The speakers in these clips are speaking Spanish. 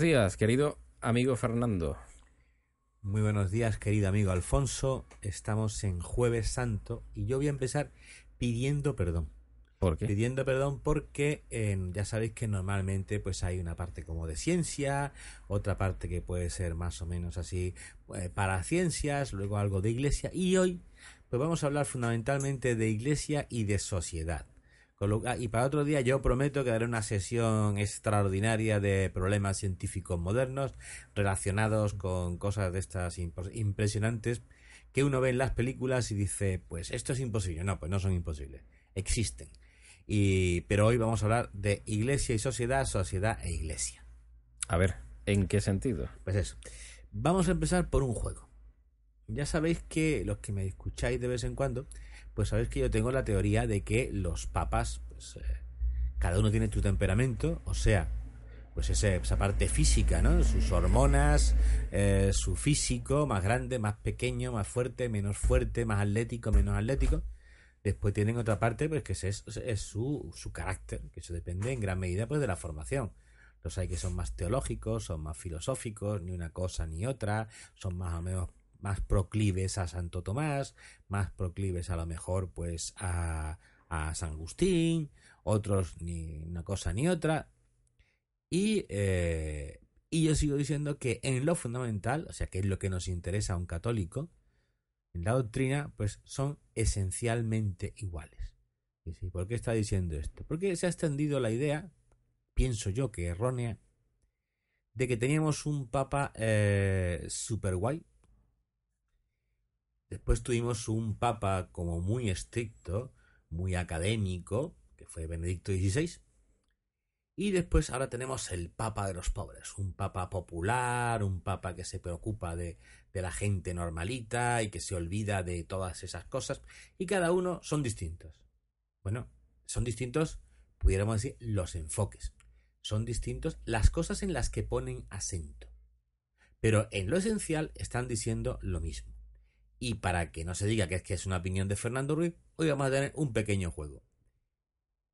Buenos días, querido amigo Fernando. Muy buenos días, querido amigo Alfonso. Estamos en Jueves Santo y yo voy a empezar pidiendo perdón. ¿Por qué? Pidiendo perdón porque eh, ya sabéis que normalmente pues hay una parte como de ciencia, otra parte que puede ser más o menos así eh, para ciencias, luego algo de iglesia y hoy pues vamos a hablar fundamentalmente de iglesia y de sociedad. Y para otro día yo prometo que daré una sesión extraordinaria de problemas científicos modernos relacionados con cosas de estas impresionantes que uno ve en las películas y dice, pues esto es imposible. No, pues no son imposibles. Existen. Y, pero hoy vamos a hablar de iglesia y sociedad, sociedad e iglesia. A ver, ¿en qué sentido? Pues eso. Vamos a empezar por un juego. Ya sabéis que los que me escucháis de vez en cuando, pues sabéis que yo tengo la teoría de que los papas, pues eh, cada uno tiene su temperamento, o sea, pues esa parte física, ¿no? Sus hormonas, eh, su físico, más grande, más pequeño, más fuerte, menos fuerte, más atlético, menos atlético. Después tienen otra parte, pues que es, es su, su carácter, que eso depende en gran medida pues de la formación. Los hay que son más teológicos, son más filosóficos, ni una cosa ni otra, son más o menos más proclives a Santo Tomás, más proclives a lo mejor pues a, a San Agustín, otros ni una cosa ni otra. Y, eh, y yo sigo diciendo que en lo fundamental, o sea, que es lo que nos interesa a un católico, en la doctrina, pues son esencialmente iguales. ¿Y sí? ¿Por qué está diciendo esto? Porque se ha extendido la idea, pienso yo que errónea, de que teníamos un papa eh, super guay, Después tuvimos un papa como muy estricto, muy académico, que fue Benedicto XVI. Y después ahora tenemos el papa de los pobres, un papa popular, un papa que se preocupa de, la gente normalita y que se olvida de todas esas cosas. Y cada uno son distintos. Bueno, son distintos, pudiéramos decir, los enfoques. Son distintos las cosas en las que ponen acento. Pero en lo esencial están diciendo lo mismo. Y para que no se diga que es que es una opinión de Fernando Ruiz, hoy vamos a tener un pequeño juego.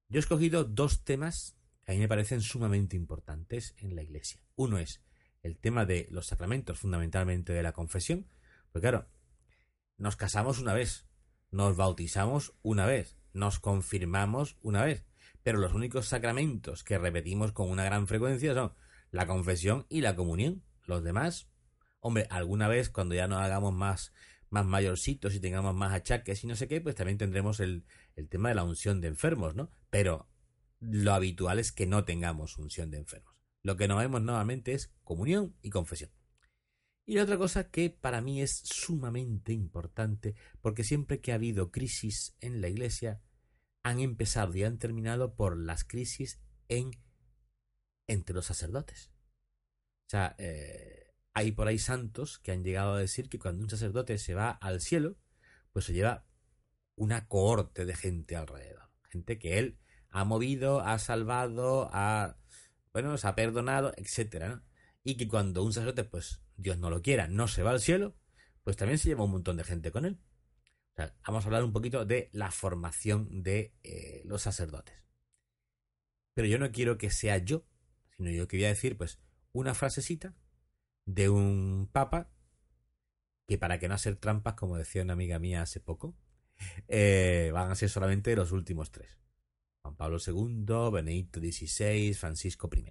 Yo he escogido dos temas que a mí me parecen sumamente importantes en la iglesia. Uno es el tema de los sacramentos, fundamentalmente de la confesión. Porque claro, nos casamos una vez, nos bautizamos una vez, nos confirmamos una vez. Pero los únicos sacramentos que repetimos con una gran frecuencia son la confesión y la comunión. Los demás, hombre, alguna vez cuando ya no hagamos más más mayorcitos y tengamos más achaques y no sé qué, pues también tendremos el, el tema de la unción de enfermos, ¿no? Pero lo habitual es que no tengamos unción de enfermos. Lo que no vemos nuevamente es comunión y confesión. Y la otra cosa que para mí es sumamente importante, porque siempre que ha habido crisis en la iglesia, han empezado y han terminado por las crisis en entre los sacerdotes. O sea, eh, hay por ahí santos que han llegado a decir que cuando un sacerdote se va al cielo, pues se lleva una cohorte de gente alrededor. Gente que él ha movido, ha salvado, ha, bueno, se ha perdonado, etcétera, Y que cuando un sacerdote, pues Dios no lo quiera, no se va al cielo, pues también se lleva un montón de gente con él. vamos a hablar un poquito de la formación de eh, los sacerdotes. Pero yo no quiero que sea yo, sino yo quería decir, pues, una frasecita de un papa que para que no hacer trampas, como decía una amiga mía hace poco, eh, van a ser solamente los últimos tres. Juan Pablo II, Benedicto XVI, Francisco I.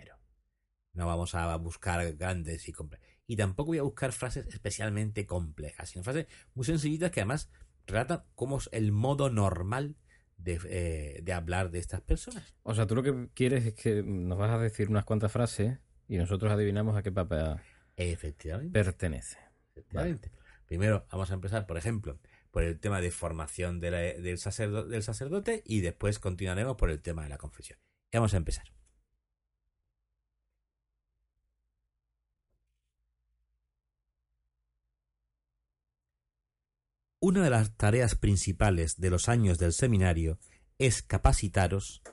No vamos a buscar grandes y complejas. Y tampoco voy a buscar frases especialmente complejas, sino frases muy sencillitas que además relatan cómo es el modo normal de, eh, de hablar de estas personas. O sea, tú lo que quieres es que nos vas a decir unas cuantas frases y nosotros adivinamos a qué papa Efectivamente. Pertenece. Efectivamente. Primero vamos a empezar, por ejemplo, por el tema de formación del, del sacerdote y después continuaremos por el tema de la confesión. Y vamos a empezar. Una de las tareas principales de los años del seminario es capacitaros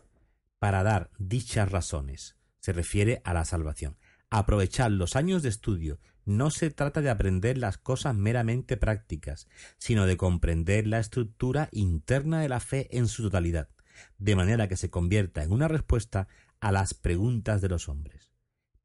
para dar dichas razones. Se refiere a la salvación. Aprovechar los años de estudio. No se trata de aprender las cosas meramente prácticas, sino de comprender la estructura interna de la fe en su totalidad, de manera que se convierta en una respuesta a las preguntas de los hombres.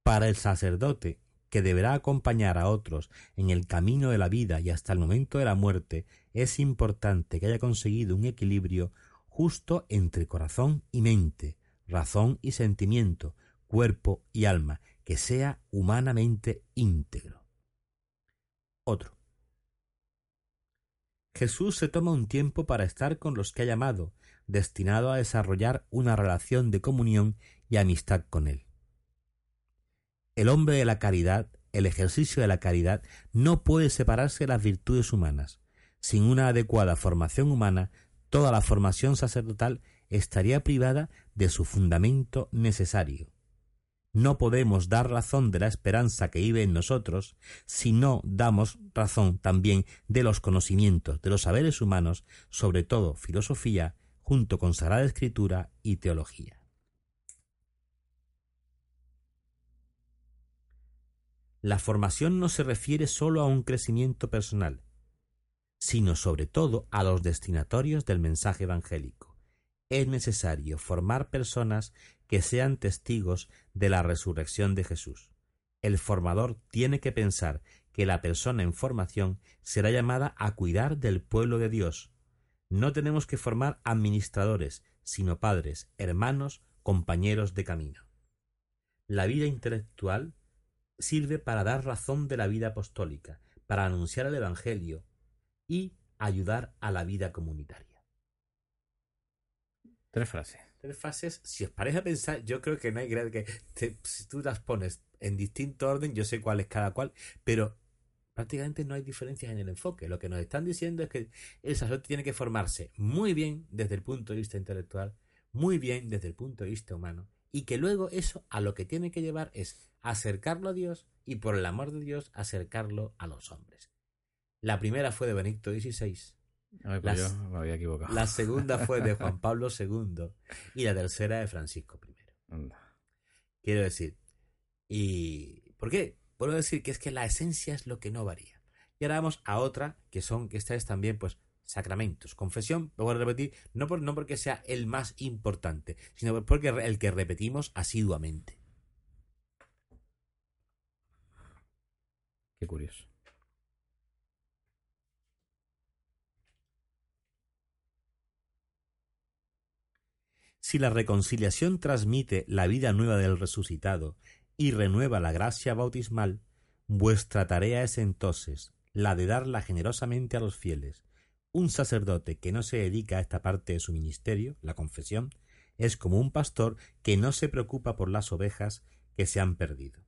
Para el sacerdote, que deberá acompañar a otros en el camino de la vida y hasta el momento de la muerte, es importante que haya conseguido un equilibrio justo entre corazón y mente, razón y sentimiento, cuerpo y alma, que sea humanamente íntegro. Otro. Jesús se toma un tiempo para estar con los que ha llamado, destinado a desarrollar una relación de comunión y amistad con Él. El hombre de la caridad, el ejercicio de la caridad, no puede separarse de las virtudes humanas. Sin una adecuada formación humana, toda la formación sacerdotal estaría privada de su fundamento necesario. No podemos dar razón de la esperanza que vive en nosotros si no damos razón también de los conocimientos, de los saberes humanos, sobre todo filosofía, junto con Sagrada Escritura y teología. La formación no se refiere sólo a un crecimiento personal, sino sobre todo a los destinatorios del mensaje evangélico es necesario formar personas que sean testigos de la resurrección de Jesús. El formador tiene que pensar que la persona en formación será llamada a cuidar del pueblo de Dios. No tenemos que formar administradores, sino padres, hermanos, compañeros de camino. La vida intelectual sirve para dar razón de la vida apostólica, para anunciar el Evangelio y ayudar a la vida comunitaria. Tres frases. Tres frases. Si os parece pensar, yo creo que no hay que si tú las pones en distinto orden, yo sé cuál es cada cual, pero prácticamente no hay diferencias en el enfoque. Lo que nos están diciendo es que el sacerdote tiene que formarse muy bien desde el punto de vista intelectual, muy bien desde el punto de vista humano, y que luego eso a lo que tiene que llevar es acercarlo a Dios y por el amor de Dios acercarlo a los hombres. La primera fue de Benedicto XVI, pues me había equivocado. La segunda fue de Juan Pablo II y la tercera de Francisco I. Quiero decir, ¿y por qué? Puedo decir que es que la esencia es lo que no varía. Y ahora vamos a otra, que son, que esta es también, pues, sacramentos. Confesión, lo voy a repetir, no, por, no porque sea el más importante, sino porque el que repetimos asiduamente. Qué curioso. Si la reconciliación transmite la vida nueva del resucitado y renueva la gracia bautismal, vuestra tarea es entonces la de darla generosamente a los fieles. Un sacerdote que no se dedica a esta parte de su ministerio, la confesión, es como un pastor que no se preocupa por las ovejas que se han perdido.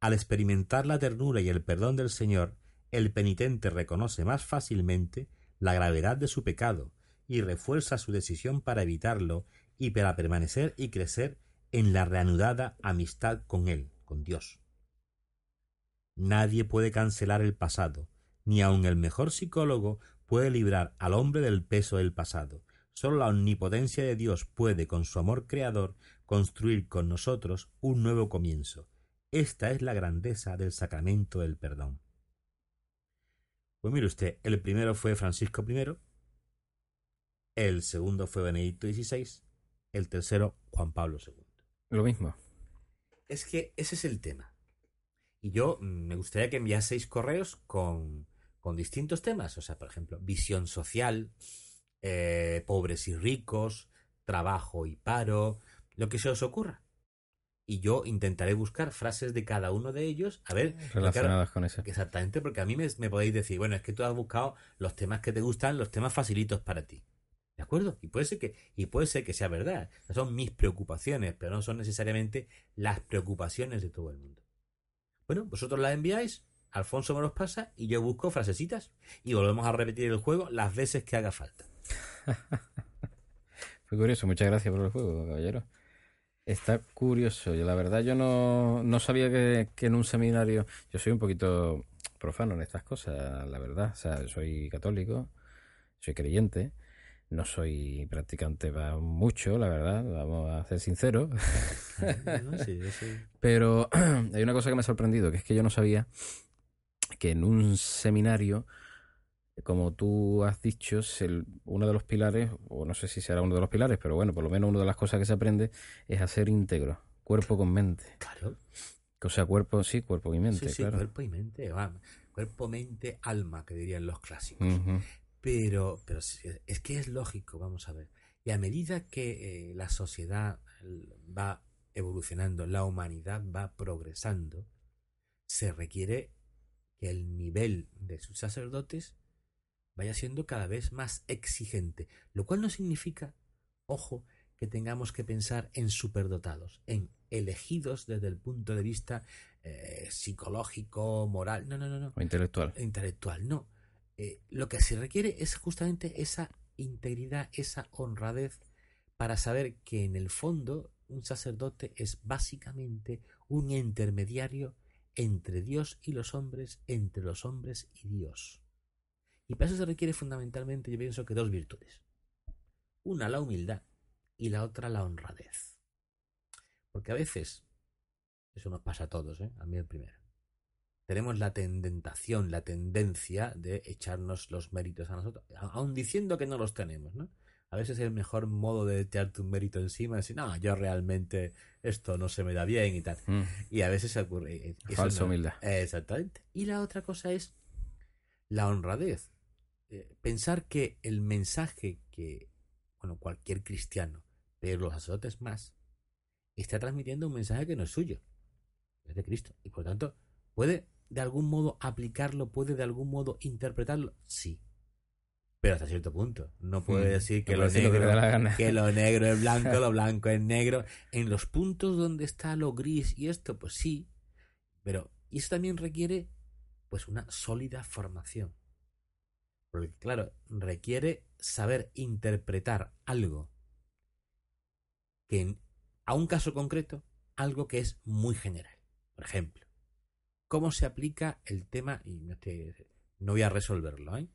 Al experimentar la ternura y el perdón del Señor, el penitente reconoce más fácilmente la gravedad de su pecado y refuerza su decisión para evitarlo y para permanecer y crecer en la reanudada amistad con Él, con Dios. Nadie puede cancelar el pasado, ni aun el mejor psicólogo puede librar al hombre del peso del pasado. Solo la omnipotencia de Dios puede, con su amor creador, construir con nosotros un nuevo comienzo. Esta es la grandeza del sacramento del perdón. Pues mire usted, el primero fue Francisco I, el segundo fue Benedicto XVI, el tercero Juan Pablo II. Lo mismo. Es que ese es el tema. Y yo mm, me gustaría que enviaseis correos con, con distintos temas. O sea, por ejemplo, visión social, eh, pobres y ricos, trabajo y paro, lo que se os ocurra. Y yo intentaré buscar frases de cada uno de ellos, a ver. Relacionadas con eso. Exactamente, porque a mí me, me podéis decir, bueno, es que tú has buscado los temas que te gustan, los temas facilitos para ti. ¿De acuerdo? Y puede ser que, y puede ser que sea verdad. Son mis preocupaciones, pero no son necesariamente las preocupaciones de todo el mundo. Bueno, vosotros las enviáis, Alfonso me los pasa y yo busco frasecitas y volvemos a repetir el juego las veces que haga falta. Fue curioso, muchas gracias por el juego, caballero. Está curioso. Yo, la verdad, yo no, no sabía que, que, en un seminario. Yo soy un poquito profano en estas cosas, la verdad. O sea, soy católico, soy creyente no soy practicante va mucho, la verdad, vamos a ser sinceros. Pero hay una cosa que me ha sorprendido, que es que yo no sabía que en un seminario, como tú has dicho, uno de los pilares, o no sé si será uno de los pilares, pero bueno, por lo menos una de las cosas que se aprende es a ser íntegro. cuerpo con mente. Claro. O sea, cuerpo, sí, cuerpo y mente, Sí, sí, claro. cuerpo y mente. va. Cuerpo, mente, alma, que dirían los clásicos. Pero, pero es que es lógico, vamos a ver. Y a medida que eh, la sociedad va evolucionando, la humanidad va progresando, se requiere que el nivel de sus sacerdotes vaya siendo cada vez más exigente. Lo cual no significa, ojo, que tengamos que pensar en superdotados, en elegidos desde el punto de vista eh, psicológico, moral. No, no, no, no O intelectual. intelectual, no. Eh, lo que se requiere es justamente esa integridad, esa honradez para saber que en el fondo un sacerdote es básicamente un intermediario entre Dios y los hombres, entre los hombres y Dios. Y para eso se requiere fundamentalmente, yo pienso que dos virtudes. Una la humildad y la otra la honradez. Porque a veces, eso nos pasa a todos, ¿eh? a mí el primero tenemos la tentación, la tendencia de echarnos los méritos a nosotros, aun diciendo que no los tenemos, ¿no? A veces el mejor modo de echarte un mérito encima es decir, no, yo realmente esto no se me da bien y tal. Mm. Y a veces ocurre. eh, Falsa no- humildad. Exactamente. Y la otra cosa es la honradez. Eh, pensar que el mensaje que, bueno, cualquier cristiano, pero los sacerdotes más, está transmitiendo un mensaje que no es suyo, es de Cristo. Y por tanto, ¿puede de algún modo aplicarlo? ¿Puede de algún modo interpretarlo? Sí. Pero hasta cierto punto. No puede Mm. decir que No lo que negro que lo negro es blanco, lo blanco es negro. En los puntos donde está lo gris y esto, pues sí. Pero y eso también requiere pues una sólida formación. Porque claro, requiere saber interpretar algo que en- a un caso concreto, algo que es muy general. Por ejemplo, ¿cómo se aplica el tema? Y no, no voy a resolverlo, ¿eh?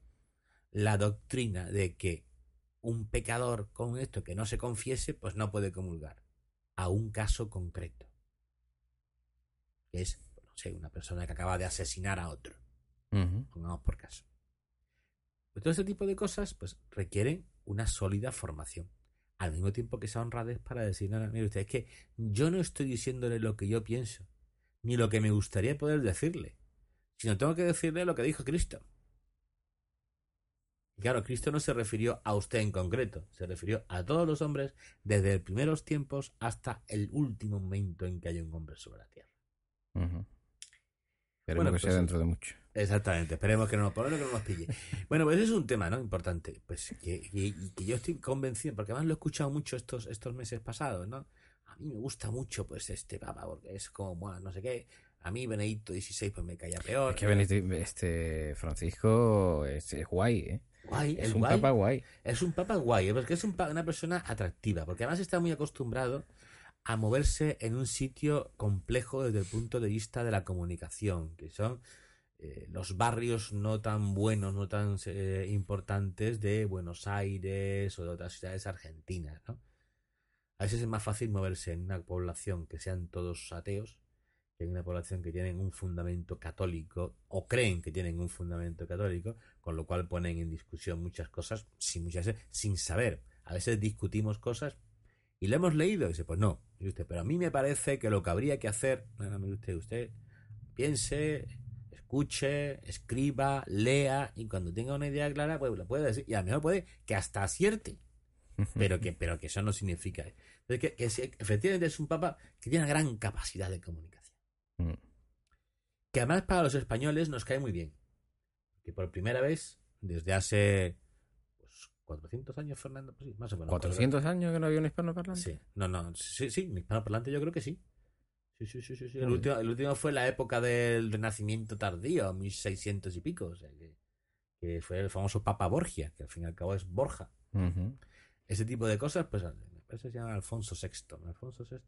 La doctrina de que un pecador con esto que no se confiese, pues no puede comulgar. A un caso concreto. Que es, no sé, una persona que acaba de asesinar a otro. Pongamos por caso. Pues todo este tipo de cosas, pues requieren una sólida formación. Al mismo tiempo que esa honradez para decir, no, no, mire usted, es que yo no estoy diciéndole lo que yo pienso, ni lo que me gustaría poder decirle, sino tengo que decirle lo que dijo Cristo. Y claro, Cristo no se refirió a usted en concreto, se refirió a todos los hombres desde los primeros tiempos hasta el último momento en que hay un hombre sobre la tierra. Bueno, Esperemos que sea pues- dentro de mucho. Exactamente, esperemos que no nos, que no nos pille. Bueno, pues ese es un tema, ¿no? Importante. Pues que, que yo estoy convencido, porque además lo he escuchado mucho estos, estos meses pasados, ¿no? A mí me gusta mucho, pues, este papa, porque es como, bueno, no sé qué. A mí Benedicto XVI, pues me caía peor. Es que Benedicto- este Francisco es, es guay, ¿eh? Guay, Es el un guay. papa guay. Es un papa guay, ¿eh? porque es un una persona atractiva, porque además está muy acostumbrado a moverse en un sitio complejo desde el punto de vista de la comunicación, que son eh, los barrios no tan buenos, no tan eh, importantes de Buenos Aires o de otras ciudades argentinas, ¿no? A veces es más fácil moverse en una población que sean todos ateos que en una población que tienen un fundamento católico o creen que tienen un fundamento católico, con lo cual ponen en discusión muchas cosas sin muchas veces sin saber. A veces discutimos cosas y lo hemos leído y dice, pues no, usted, pero a mí me parece que lo que habría que hacer, no, no, usted, usted piense, escuche, escriba, lea y cuando tenga una idea clara, pues lo puede decir y a lo mejor puede que hasta acierte pero que, pero que eso no significa. Que, efectivamente es un papa que tiene una gran capacidad de comunicación. Mm. Que además para los españoles nos cae muy bien. Que por primera vez, desde hace pues, 400 años, Fernando, pues sí, más o menos. 400 años que no había un hispano parlante. Sí, no, no, sí, sí, hispano parlante yo creo que sí. Sí, sí, sí, sí. sí. El, último, el último fue la época del Renacimiento tardío, 1600 y pico. O sea, que, que fue el famoso Papa Borgia, que al fin y al cabo es Borja. Ese tipo de cosas, pues que se llama Alfonso VI. Alfonso VI,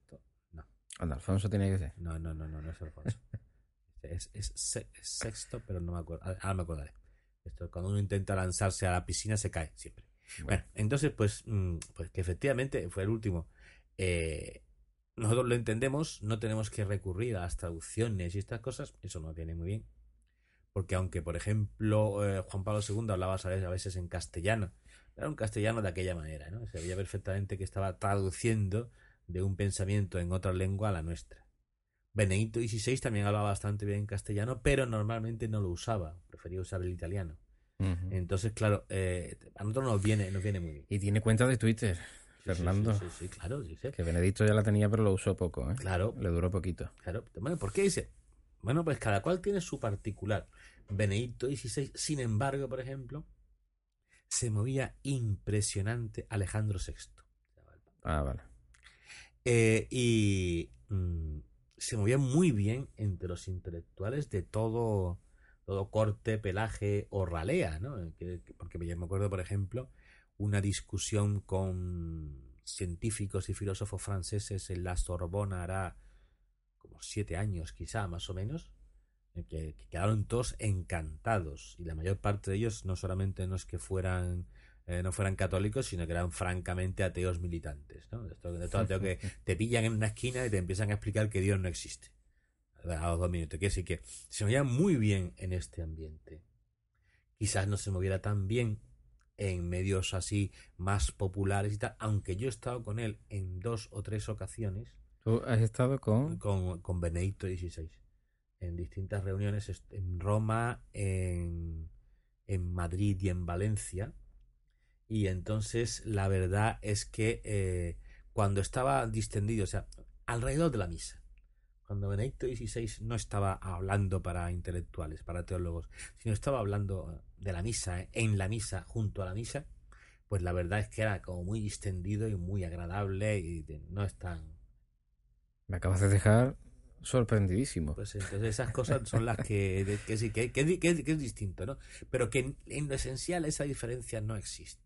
no, Anda, Alfonso tiene que ser. no, no, no, no, no es Alfonso. es, es, se- es sexto, pero no me acuerdo. Ahora ahora me acordaré. Esto, cuando uno intenta lanzarse a la piscina se cae siempre. Bueno, entonces, pues, mm, pues que efectivamente fue el último. Eh, nosotros lo entendemos, no tenemos que recurrir a las traducciones y estas cosas, eso nos viene muy bien. Porque aunque, por ejemplo, eh, Juan Pablo II hablaba a veces- a veces en castellano, era un castellano de aquella manera, ¿no? Se veía perfectamente que estaba traduciendo de un pensamiento en otra lengua a la nuestra. Benedicto XVI también hablaba bastante bien castellano, pero normalmente no lo usaba, prefería usar el italiano. Entonces, claro, eh, a nosotros nos viene, nos viene muy bien. Y tiene cuenta de Twitter, Fernando. Sí, sí, claro, Que Benedicto ya la tenía, pero lo usó poco, ¿eh? Claro. Le duró poquito. Claro. Bueno, ¿por qué dice? Bueno, pues cada cual tiene su particular. Benedicto XVI, sin embargo, por ejemplo, se movía impresionante Alejandro VI. Ah, vale. Eh, y mm, se movía muy bien entre los intelectuales de todo, todo corte, pelaje o ralea, ¿no? porque yo me acuerdo, por ejemplo, una discusión con científicos y filósofos franceses en la Sorbona hará como siete años quizá, más o menos, que, quedaron todos encantados y la mayor parte de ellos no solamente no es que fueran eh, no fueran católicos, sino que eran francamente ateos militantes. ¿no? De esto, que te pillan en una esquina y te empiezan a explicar que Dios no existe. A los dos minutos. Que sí que se movía muy bien en este ambiente. Quizás no se moviera tan bien en medios así más populares y tal, aunque yo he estado con él en dos o tres ocasiones. ¿Tú has estado con? Con, con Benedicto XVI. En distintas reuniones en Roma, en, en Madrid y en Valencia. Y entonces la verdad es que eh, cuando estaba distendido, o sea, alrededor de la misa, cuando Benedicto XVI no estaba hablando para intelectuales, para teólogos, sino estaba hablando de la misa, en la misa, junto a la misa, pues la verdad es que era como muy distendido y muy agradable y no es tan... Me acabas de dejar sorprendidísimo. Pues entonces esas cosas son las que, que sí, que, que, es distinto, ¿no? Pero que en lo esencial esa diferencia no existe.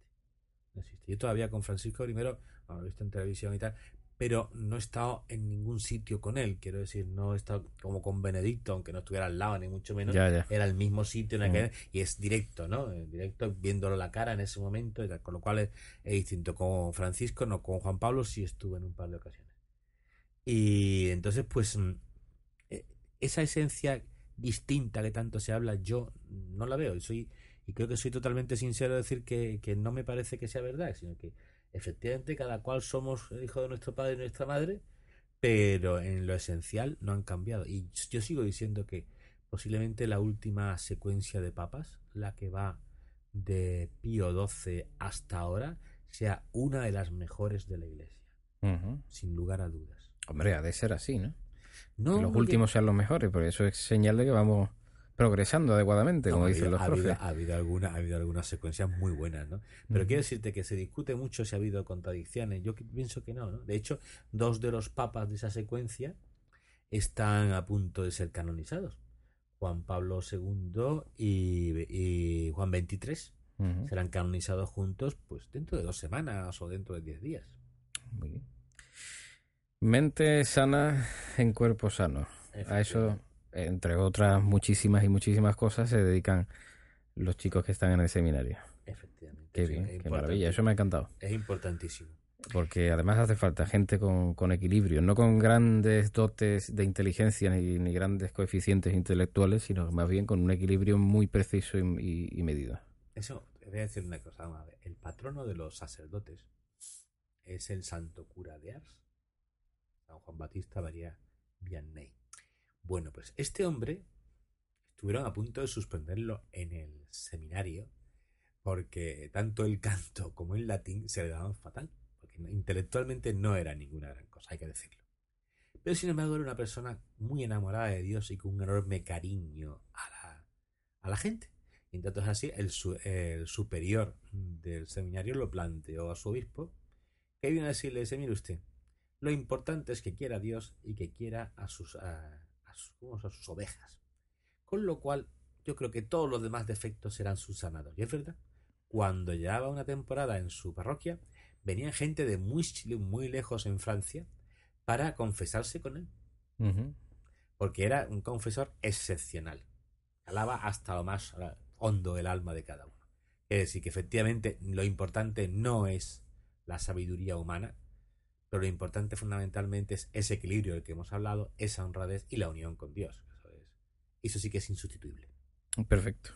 Yo todavía con Francisco primero, lo he visto en televisión y tal, pero no he estado en ningún sitio con él. Quiero decir, no he estado como con Benedicto, aunque no estuviera al lado, ni mucho menos. Era el mismo sitio en el mm. y es directo, ¿no? Directo, viéndolo la cara en ese momento, y con lo cual es, distinto. Con Francisco, no, con Juan Pablo sí estuve en un par de ocasiones. Y entonces, pues, mm, esa esencia distinta que tanto se habla, yo no la veo. Soy y creo que soy totalmente sincero decir que, no me parece que sea verdad, sino que efectivamente cada cual somos hijo de nuestro padre y nuestra madre, pero en lo esencial no han cambiado. Y yo sigo diciendo que posiblemente la última secuencia de papas, la que va de Pío XII hasta ahora, sea una de las mejores de la Iglesia. Sin lugar a dudas. Hombre, ha de ser así, ¿no? No, los últimos sean los mejores, por eso es señal de que vamos progresando adecuadamente, como dicen los ha profes. ha habido, alguna, ha habido algunas secuencias muy buenas, ¿no? Pero quiero decirte que se discute mucho si ha habido contradicciones. Yo pienso que no, ¿no? De hecho, dos de los papas de esa secuencia están a punto de ser canonizados. Juan Pablo II y, Juan XXIII serán canonizados juntos pues dentro de dos semanas o dentro de diez días. Muy bien. Mente sana en cuerpo sano. A eso entre otras muchísimas y muchísimas cosas, se dedican los chicos que están en el seminario. Efectivamente. Qué bien, qué maravilla, eso me ha encantado. Es importantísimo. Porque además hace falta gente con, equilibrio, no con grandes dotes de inteligencia ni, grandes coeficientes intelectuales, sino más bien con un equilibrio muy preciso y, medido. Eso, te voy a decir una cosa, vamos a ver. El patrono de los sacerdotes es el santo cura de Ars, Batista María Vianney. Bueno, pues este hombre estuvieron a punto de suspenderlo en el seminario porque tanto el canto como el latín se le daban fatal, porque intelectualmente no era ninguna gran cosa, hay que decirlo. Pero sin embargo era una persona muy enamorada de Dios y con un enorme cariño a la, gente. Y entonces así el, el, superior del seminario lo planteó a su obispo, que vino a decirle, mire usted, lo importante es que quiera a Dios y que quiera a sus a sus ovejas. Con lo cual, yo creo que todos los demás defectos serán subsanados. Y es verdad, cuando llevaba una temporada en su parroquia, venían gente de muy, muy lejos en Francia para confesarse con él. Porque era un confesor excepcional. Alaba hasta lo más hondo del alma de cada uno. Es decir, que efectivamente lo importante no es la sabiduría humana, pero lo importante fundamentalmente es ese equilibrio del que hemos hablado, esa honradez y la unión con Dios. Eso, eso sí que es insustituible. Perfecto.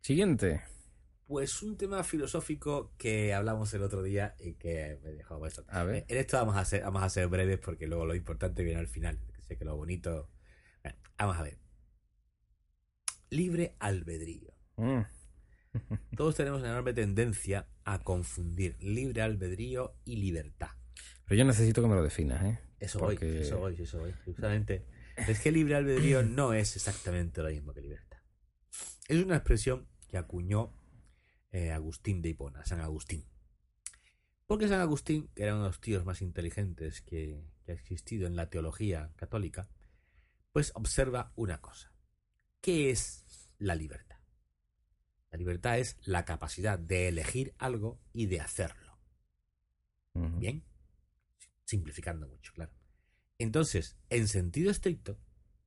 Siguiente. Pues un tema filosófico que hablamos el otro día y que me dejó bastante. A ver. En esto vamos a ser, vamos a ser breves porque luego lo importante viene al final. Sé que lo bonito. Bueno, vamos a ver. Libre albedrío. Mm. Todos tenemos una enorme tendencia a confundir libre albedrío y libertad. Pero yo necesito que me lo definas, ¿eh? Eso Porque- voy, eso voy, eso voy. Justamente. Es que libre albedrío no es exactamente lo mismo que libertad. Es una expresión que acuñó eh, Agustín de Hipona, San Agustín. Porque San Agustín, que era uno de los tíos más inteligentes que, que ha existido en la teología católica, pues observa una cosa. ¿Qué es la libertad? La libertad es la capacidad de elegir algo y de hacerlo. Bien. Simplificando mucho, claro. Entonces, en sentido estricto,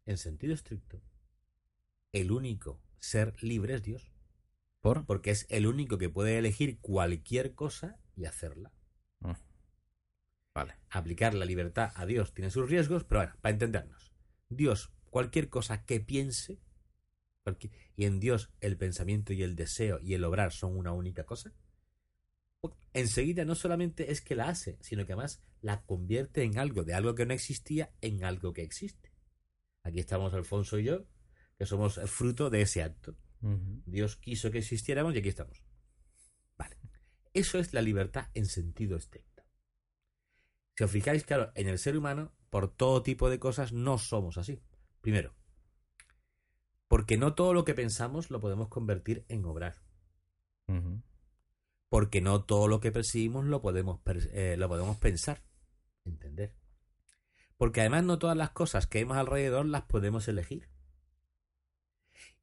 en sentido estricto, el único ser libre es Dios, ¿Por? porque es el único que puede elegir cualquier cosa y hacerla. Mm. Vale. Aplicar la libertad a Dios tiene sus riesgos, pero bueno, para entendernos. Dios, cualquier cosa que piense, y en Dios el pensamiento y el deseo y el obrar son una única cosa, enseguida no solamente es que la hace, sino que además la convierte en algo, de algo que no existía, en algo que existe. Aquí estamos Alfonso y yo, que somos fruto de ese acto. Dios quiso que existiéramos y aquí estamos. Vale. Eso es la libertad en sentido estricto. Si os fijáis, claro, en el ser humano, por todo tipo de cosas, no somos así. Primero, porque no todo lo que pensamos lo podemos convertir en obrar. Porque no todo lo que percibimos lo podemos, eh, lo podemos pensar, entender. Porque además no todas las cosas que vemos alrededor las podemos elegir.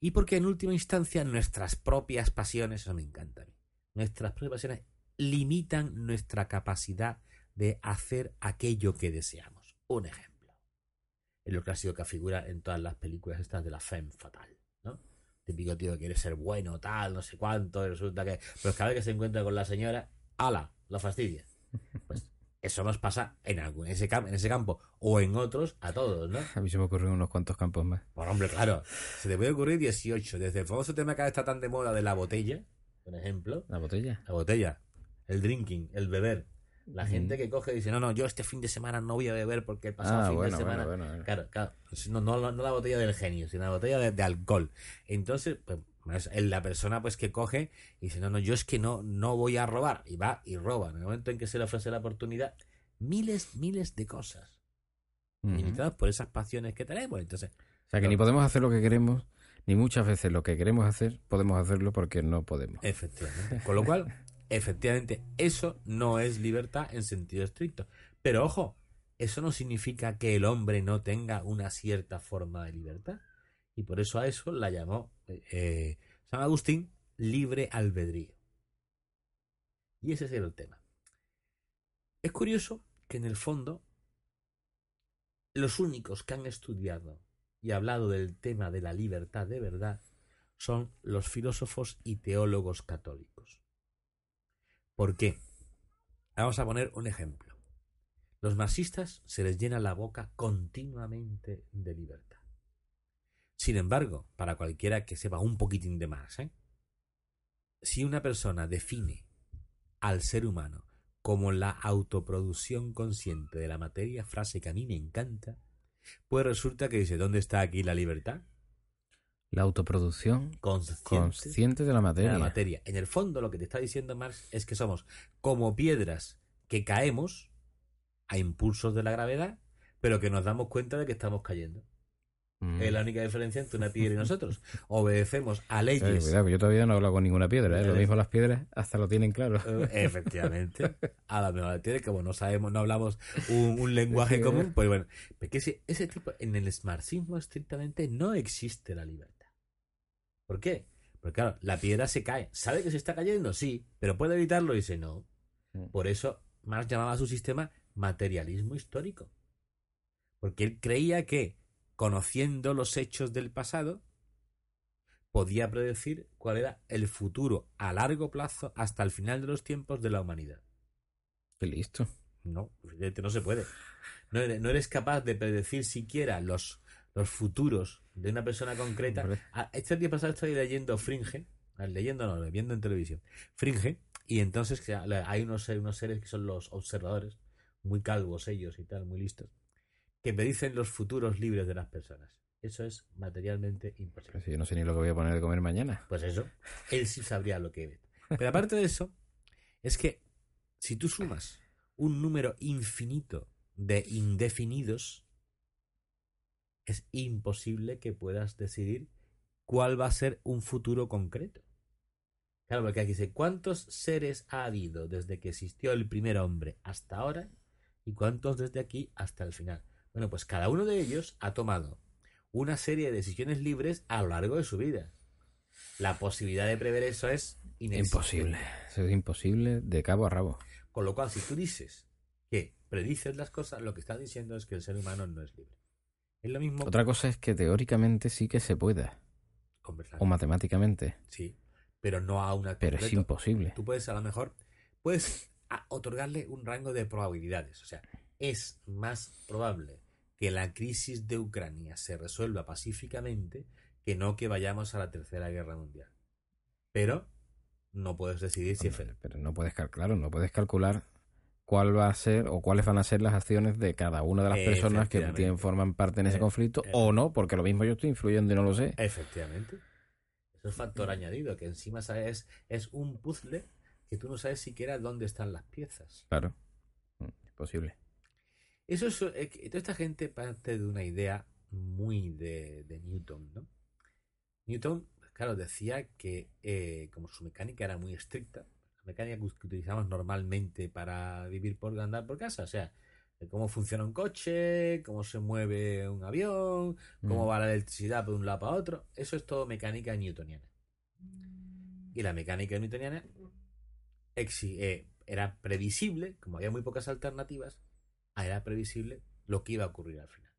Y porque en última instancia nuestras propias pasiones, eso me encanta a mí, nuestras propias pasiones limitan nuestra capacidad de hacer aquello que deseamos. Un ejemplo. Es lo clásico que figura en todas las películas estas de la femme fatal. Típico tío que quiere ser bueno, tal, no sé cuánto, y resulta que... Pero cada vez que se encuentra con la señora, ¡ala! Lo fastidia. Pues eso nos pasa en, algún, en, ese, cam- en ese campo o en otros a todos, ¿no? A mí se me ocurren unos cuantos campos más. Por hombre, claro. Se te puede ocurrir 18. Desde el famoso tema que ahora está tan de moda de la botella, por ejemplo. ¿La botella? La botella. El drinking, el beber. La gente que coge y dice, no, no, yo este fin de semana no voy a beber porque el pasado Ah, fin bueno, de semana... bueno, bueno. Claro, claro. No, no, no la botella del genio, sino la botella de, de alcohol. Entonces, pues, es la persona pues que coge y dice, no, no, yo es que no, no voy a robar. Y va y roba. En el momento en que se le ofrece la oportunidad, miles, miles de cosas. Ujú. Limitadas por esas pasiones que tenemos. Entonces, O sea que ni podemos hacer lo que queremos, ni muchas veces lo que queremos hacer podemos hacerlo porque no podemos. Efectivamente. Con lo cual, efectivamente, eso no es libertad en sentido estricto. Pero ojo, eso no significa que el hombre no tenga una cierta forma de libertad. Y por eso a eso la llamó eh, San Agustín libre albedrío. Y ese es el tema. Es curioso que en el fondo los únicos que han estudiado y hablado del tema de la libertad de verdad son los filósofos y teólogos católicos. ¿Por qué? Vamos a poner un ejemplo. Los marxistas se les llena la boca continuamente de libertad. Sin embargo, para cualquiera que sepa un poquitín de Marx, ¿eh? si una persona define al ser humano como la autoproducción consciente de la materia, frase que a mí me encanta, pues resulta que dice, ¿dónde está aquí la libertad? La autoproducción Consciente, consciente de la de materia. la materia. En el fondo, lo que te está diciendo Marx es que somos como piedras que caemos a impulsos de la gravedad, pero que nos damos cuenta de que estamos cayendo. Mm. Es la única diferencia entre una piedra y nosotros. Obedecemos a Eh, leyes. cuidado, que yo todavía no he hablado con ninguna piedra. ¿eh? Lo Eh. mismo las piedras hasta lo tienen claro. Eh, Efectivamente. A la mejor tiene que, como no sabemos, no hablamos un, un lenguaje común, pues bueno. Porque ese, ese tipo, en el marxismo estrictamente no existe la libertad. ¿Por qué? Porque claro, la piedra se cae. ¿Sabe que se está cayendo? Sí, pero puede evitarlo y dice no. Mm. Por eso Marx llamaba a su sistema materialismo histórico. Porque él creía que, conociendo los hechos del pasado, podía predecir cuál era el futuro a largo plazo hasta el final de los tiempos de la humanidad. Qué listo. No, evidentemente no se puede. No eres, no eres capaz de predecir siquiera los, los futuros de una persona concreta. Ah, Este día pasado estoy leyendo Fringe leyendo no, viendo en televisión, Fringe, y entonces hay unos, unos seres que son los observadores, muy calvos ellos y tal, muy listos, que me dicen los futuros libres de las personas. Eso es materialmente imposible. yo no sé ni lo que voy a poner de comer mañana. Pues eso, él sí sabría lo que es. Pero aparte de eso, es que si tú sumas un número infinito de indefinidos, es imposible que puedas decidir cuál va a ser un futuro concreto. Claro, porque aquí dice, ¿cuántos seres ha habido desde que existió el primer hombre hasta ahora? ¿Y cuántos desde aquí hasta el final? Bueno, pues cada uno de ellos ha tomado una serie de decisiones libres a lo largo de su vida. La posibilidad de prever eso es imposible. es imposible de cabo a rabo. Con lo cual, si tú dices que predices las cosas, lo que estás diciendo es que el ser humano no es libre. Es lo mismo. Otra cosa es que teóricamente sí que se pueda. O matemáticamente. Sí, pero no a una. Pero es imposible. Tú puedes, a lo mejor, puedes otorgarle un rango de probabilidades. O sea, es más probable que la crisis de Ucrania se resuelva pacíficamente que no que vayamos a la tercera guerra mundial. Pero no puedes decidir si es Pero no puedes, claro, no puedes calcular cuál va a ser o cuáles van a ser las acciones de cada una de las personas que tienen, forman parte en ese eh, conflicto eh. o no, porque lo mismo yo estoy influyendo y no lo sé. Efectivamente. Eso es factor añadido, que encima sabes, es un puzzle que tú no sabes siquiera dónde están las piezas. Claro, mm, es posible. Eso es, eh, toda esta gente parte de una idea muy de, de Newton, ¿no? Newton, claro, decía que como su mecánica era muy estricta, mecánica que utilizamos normalmente para vivir por andar por casa, o sea, cómo funciona un coche, cómo se mueve un avión, cómo mm. va la electricidad de un lado para otro, eso es todo mecánica newtoniana. Y la mecánica newtoniana eh, era previsible, como había muy pocas alternativas, era previsible lo que iba a ocurrir al final.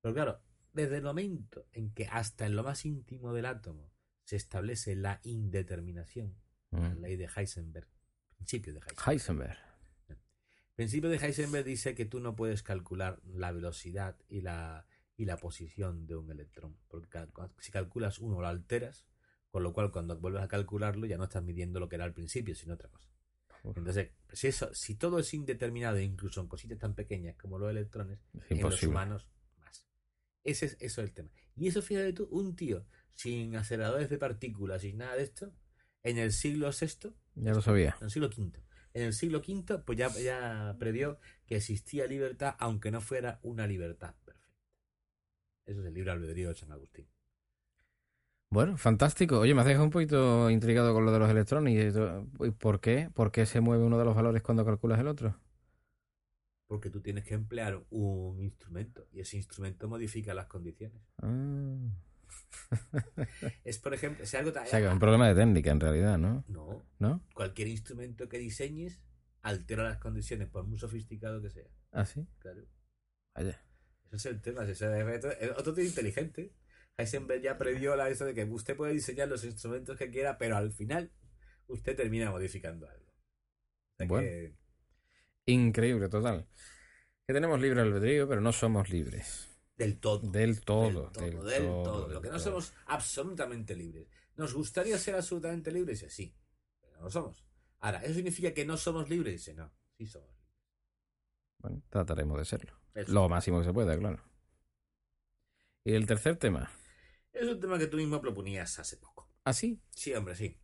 Pero claro, desde el momento en que hasta en lo más íntimo del átomo se establece la indeterminación, la ley de Heisenberg. Principio de Heisenberg. Principio de Heisenberg dice que tú no puedes calcular la velocidad y la, y la posición de un electrón. Porque si calculas uno lo alteras, con lo cual cuando vuelves a calcularlo ya no estás midiendo lo que era al principio, sino otra cosa. Entonces, si, eso, si todo es indeterminado, incluso en cositas tan pequeñas como los electrones, en los humanos, más. Ese es, eso es el tema. Y eso, fíjate tú, un tío sin aceleradores de partículas, sin nada de esto, en el siglo VI. Ya lo sabía. En el siglo V. En el siglo V, pues ya, ya previó que existía libertad, aunque no fuera una libertad perfecta. Eso es el libro albedrío de San Agustín. Bueno, fantástico. Oye, me has dejado un poquito intrigado con lo de los electrones. ¿Y por qué? ¿Por qué se mueve uno de los valores cuando calculas el otro? Porque tú tienes que emplear un instrumento y ese instrumento modifica las condiciones. Ah. es, por ejemplo, si algo o sea, que es un problema de técnica en realidad, ¿no? No. ¿No? Cualquier instrumento que diseñes altera las condiciones, por muy sofisticado que sea. ¿Ah, sí? Claro. Vaya. Eso es el tema. es otro tío inteligente. Heisenberg ya previó la eso de que usted puede diseñar los instrumentos que quiera, pero al final usted termina modificando algo. bueno. Increíble, total. Que tenemos libre albedrío, pero no somos libres. Del todo. Del todo. Del todo. Lo que no somos absolutamente libres. ¿Nos gustaría ser absolutamente libres? Sí, pero no lo somos. Ahora, ¿eso significa que no somos libres? Dice, no, sí somos libres. Bueno, trataremos de serlo. Lo máximo que se pueda, claro. ¿Y el tercer tema? Es un tema que tú mismo proponías hace poco. ¿Ah, sí? Sí, hombre, sí.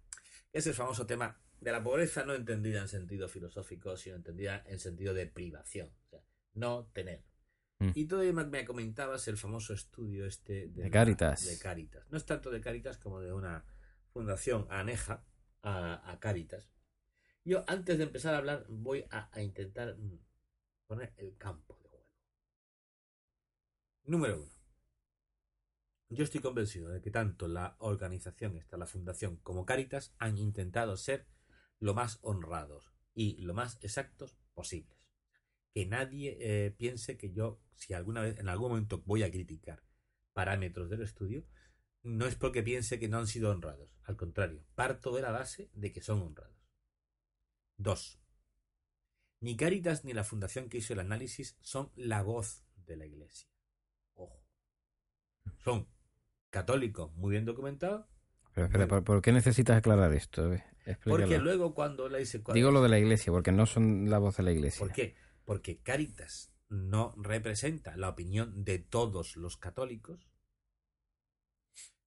Es el famoso tema de la pobreza no entendida en sentido filosófico, sino entendida en sentido de privación. O sea, no tener. Mm. Y todavía me comentabas el famoso estudio este de, Caritas. de Caritas. No es tanto de Caritas como de una fundación aneja a, Caritas. Yo, antes de empezar a hablar, voy a, a, intentar mm, poner el campo de juego. Número uno. Yo estoy convencido de que tanto la organización, esta, la fundación, como Caritas han intentado ser lo más honrados y lo más exactos posibles que nadie eh, piense que yo, si alguna vez, en algún momento voy a criticar parámetros del estudio, no es porque piense que no han sido honrados. Al contrario, parto de la base de que son honrados. Dos. Ni Caritas ni la fundación que hizo el análisis son la voz de la Iglesia. Ojo. Son católicos muy bien documentados Pero espera. ¿por, por qué necesitas aclarar esto? Porque luego cuando la dice... Digo lo de la iglesia, porque no son la voz de la iglesia. ¿Por qué? Porque Caritas no representa la opinión de todos los católicos,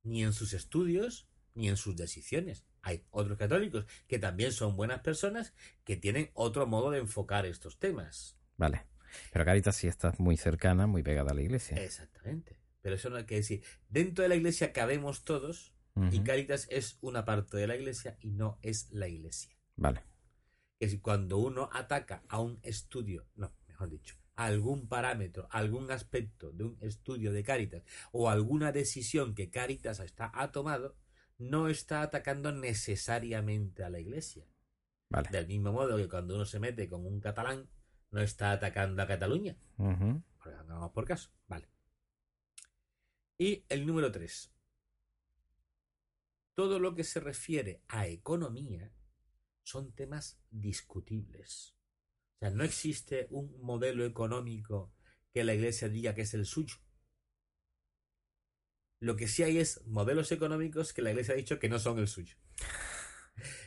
ni en sus estudios, ni en sus decisiones. Hay otros católicos que también son buenas personas que tienen otro modo de enfocar estos temas. Vale. Pero Caritas sí está muy cercana, muy pegada a la iglesia. Exactamente. Pero eso no hay que decir. Dentro de la iglesia cabemos todos y. Caritas es una parte de la iglesia y no es la iglesia. Vale. Si cuando uno ataca a un estudio, no, mejor dicho, a algún parámetro, algún aspecto de un estudio de Caritas o alguna decisión que Caritas está, ha tomado, no está atacando necesariamente a la iglesia. Vale. Del mismo modo que cuando uno se mete con un catalán, no está atacando a Cataluña. Ujú. Vamos por caso. Vale. Y el número 3. Todo lo que se refiere a economía son temas discutibles. O sea, no existe un modelo económico que la Iglesia diga que es el suyo. Lo que sí hay es modelos económicos que la Iglesia ha dicho que no son el suyo.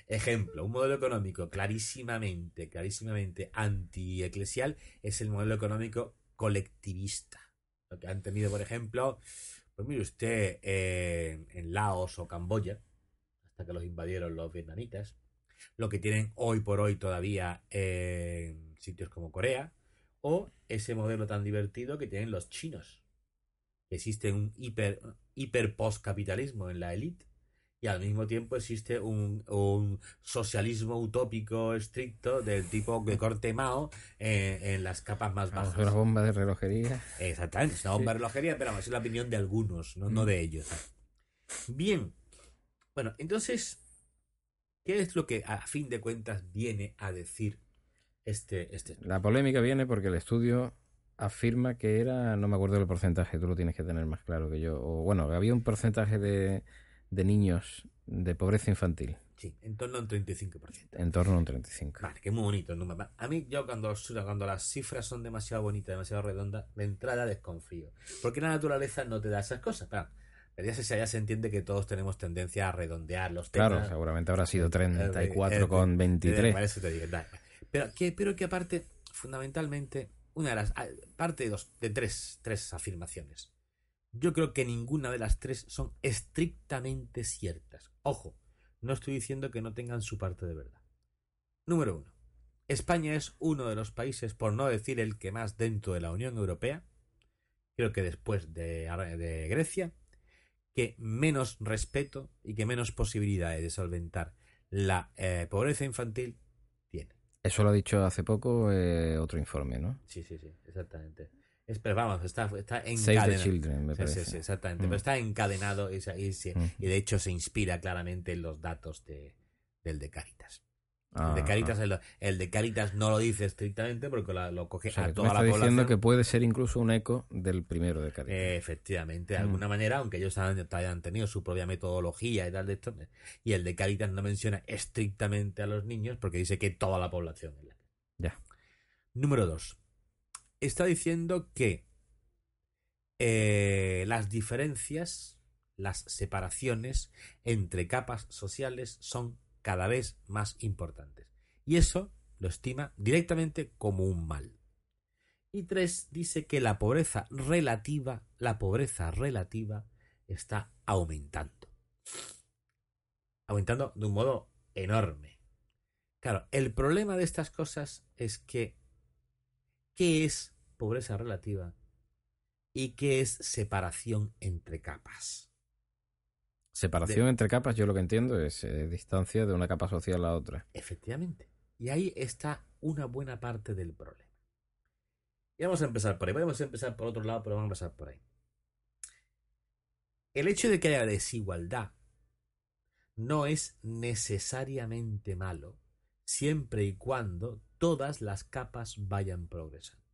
Ejemplo, un modelo económico clarísimamente, clarísimamente antieclesial es el modelo económico colectivista. Lo que han tenido, por ejemplo, pues mire usted, eh, en Laos o Camboya, hasta que los invadieron los vietnamitas, lo que tienen hoy por hoy todavía en sitios como Corea, o ese modelo tan divertido que tienen los chinos. Existe un hiper, hiper postcapitalismo en la élite y al mismo tiempo existe un, un socialismo utópico estricto del tipo de corte Mao en, en las capas más bajas. una bomba de relojería. Exactamente, es una bomba de relojería, pero es la opinión de algunos, no, no Mm. de ellos. Bien, bueno, entonces, ¿qué es lo que a fin de cuentas viene a decir este, este La polémica viene porque el estudio afirma que era, no me acuerdo del porcentaje, tú lo tienes que tener más claro que yo. O bueno, había un porcentaje de, de niños de pobreza infantil, Sí, en torno a un 35%. en torno a un 35. Vale, que muy bonito el número. A mí, yo cuando, cuando las cifras son demasiado bonitas, demasiado redondas, de entrada desconfío. Porque la naturaleza no te da esas cosas. Pero, pero ya se, ya se entiende que todos tenemos tendencia a redondear los temas. Claro, seguramente habrá sido Eh, 34 eh, con Eh, 23. por eso te digo, da. Pero que, pero que aparte, fundamentalmente, una de las. ah, Parte de, dos, de tres, tres afirmaciones. Yo creo que ninguna de las tres son estrictamente ciertas. Ojo, no estoy diciendo que no tengan su parte de verdad. Número uno. España es uno de los países, por no decir el que más dentro de la Unión Europea, creo que después de, de Grecia, que menos respeto y que menos posibilidades de solventar la eh, pobreza infantil tiene. Eso lo ha dicho hace poco eh, otro informe, ¿no? Sí, sí, sí, exactamente. Es, pero vamos, está, está Save the encadenado. Children, me Sí, parece. sí, sí, exactamente. Mm. Pero está encadenado y, Mm. y de hecho se inspira claramente en los datos de, del de Caritas. El Ah, de Caritas, el, el de Caritas no lo dice estrictamente porque la- lo coge O sea, a toda me la población. diciendo que puede ser incluso un eco del primero de Caritas. Eh, efectivamente, de Mm. alguna manera, aunque ellos han, hayan tenido su propia metodología y tal de esto, y el de Caritas no menciona estrictamente a los niños porque dice que toda la población es la Ya. Número dos. Está diciendo que eh, las diferencias, las separaciones entre capas sociales son cada vez más importantes. Y eso lo estima directamente como un mal. Y tres, dice que la pobreza relativa, la pobreza relativa está aumentando. Aumentando de un modo enorme. Claro, el problema de estas cosas es que ¿qué es pobreza relativa y qué es separación entre capas? Separación entre capas, yo lo que entiendo es eh, distancia de una capa social a otra. Efectivamente. Y ahí está una buena parte del problema. Y vamos a empezar por ahí. Podemos empezar por otro lado, pero vamos a empezar por ahí. El hecho de que haya desigualdad no es necesariamente malo siempre y cuando todas las capas vayan progresando.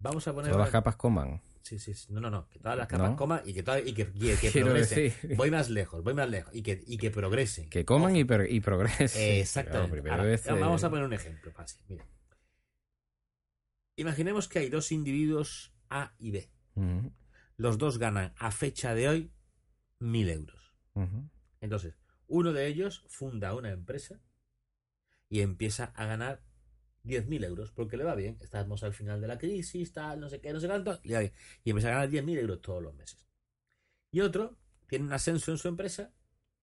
Vamos a poner... Todas las capas coman. Sí, sí, sí. No, no, no. Que todas las capas ¿No? coman y que, todas- y que, y que progresen. Voy más lejos, voy más lejos. Y que, y que progresen. que coman y, pro- y progresen. Exactamente. Claro, Ahora, eh, Vamos a poner un ejemplo fácil. Mira. Imaginemos que hay dos individuos A y B. Los dos ganan a fecha de hoy mil euros. Entonces, uno de ellos funda una empresa y empieza a ganar 10.000 euros porque le va bien. Estamos al final de la crisis, tal, no sé qué, no sé cuánto, y, y empieza a ganar 10.000 euros todos los meses. Y otro tiene un ascenso en su empresa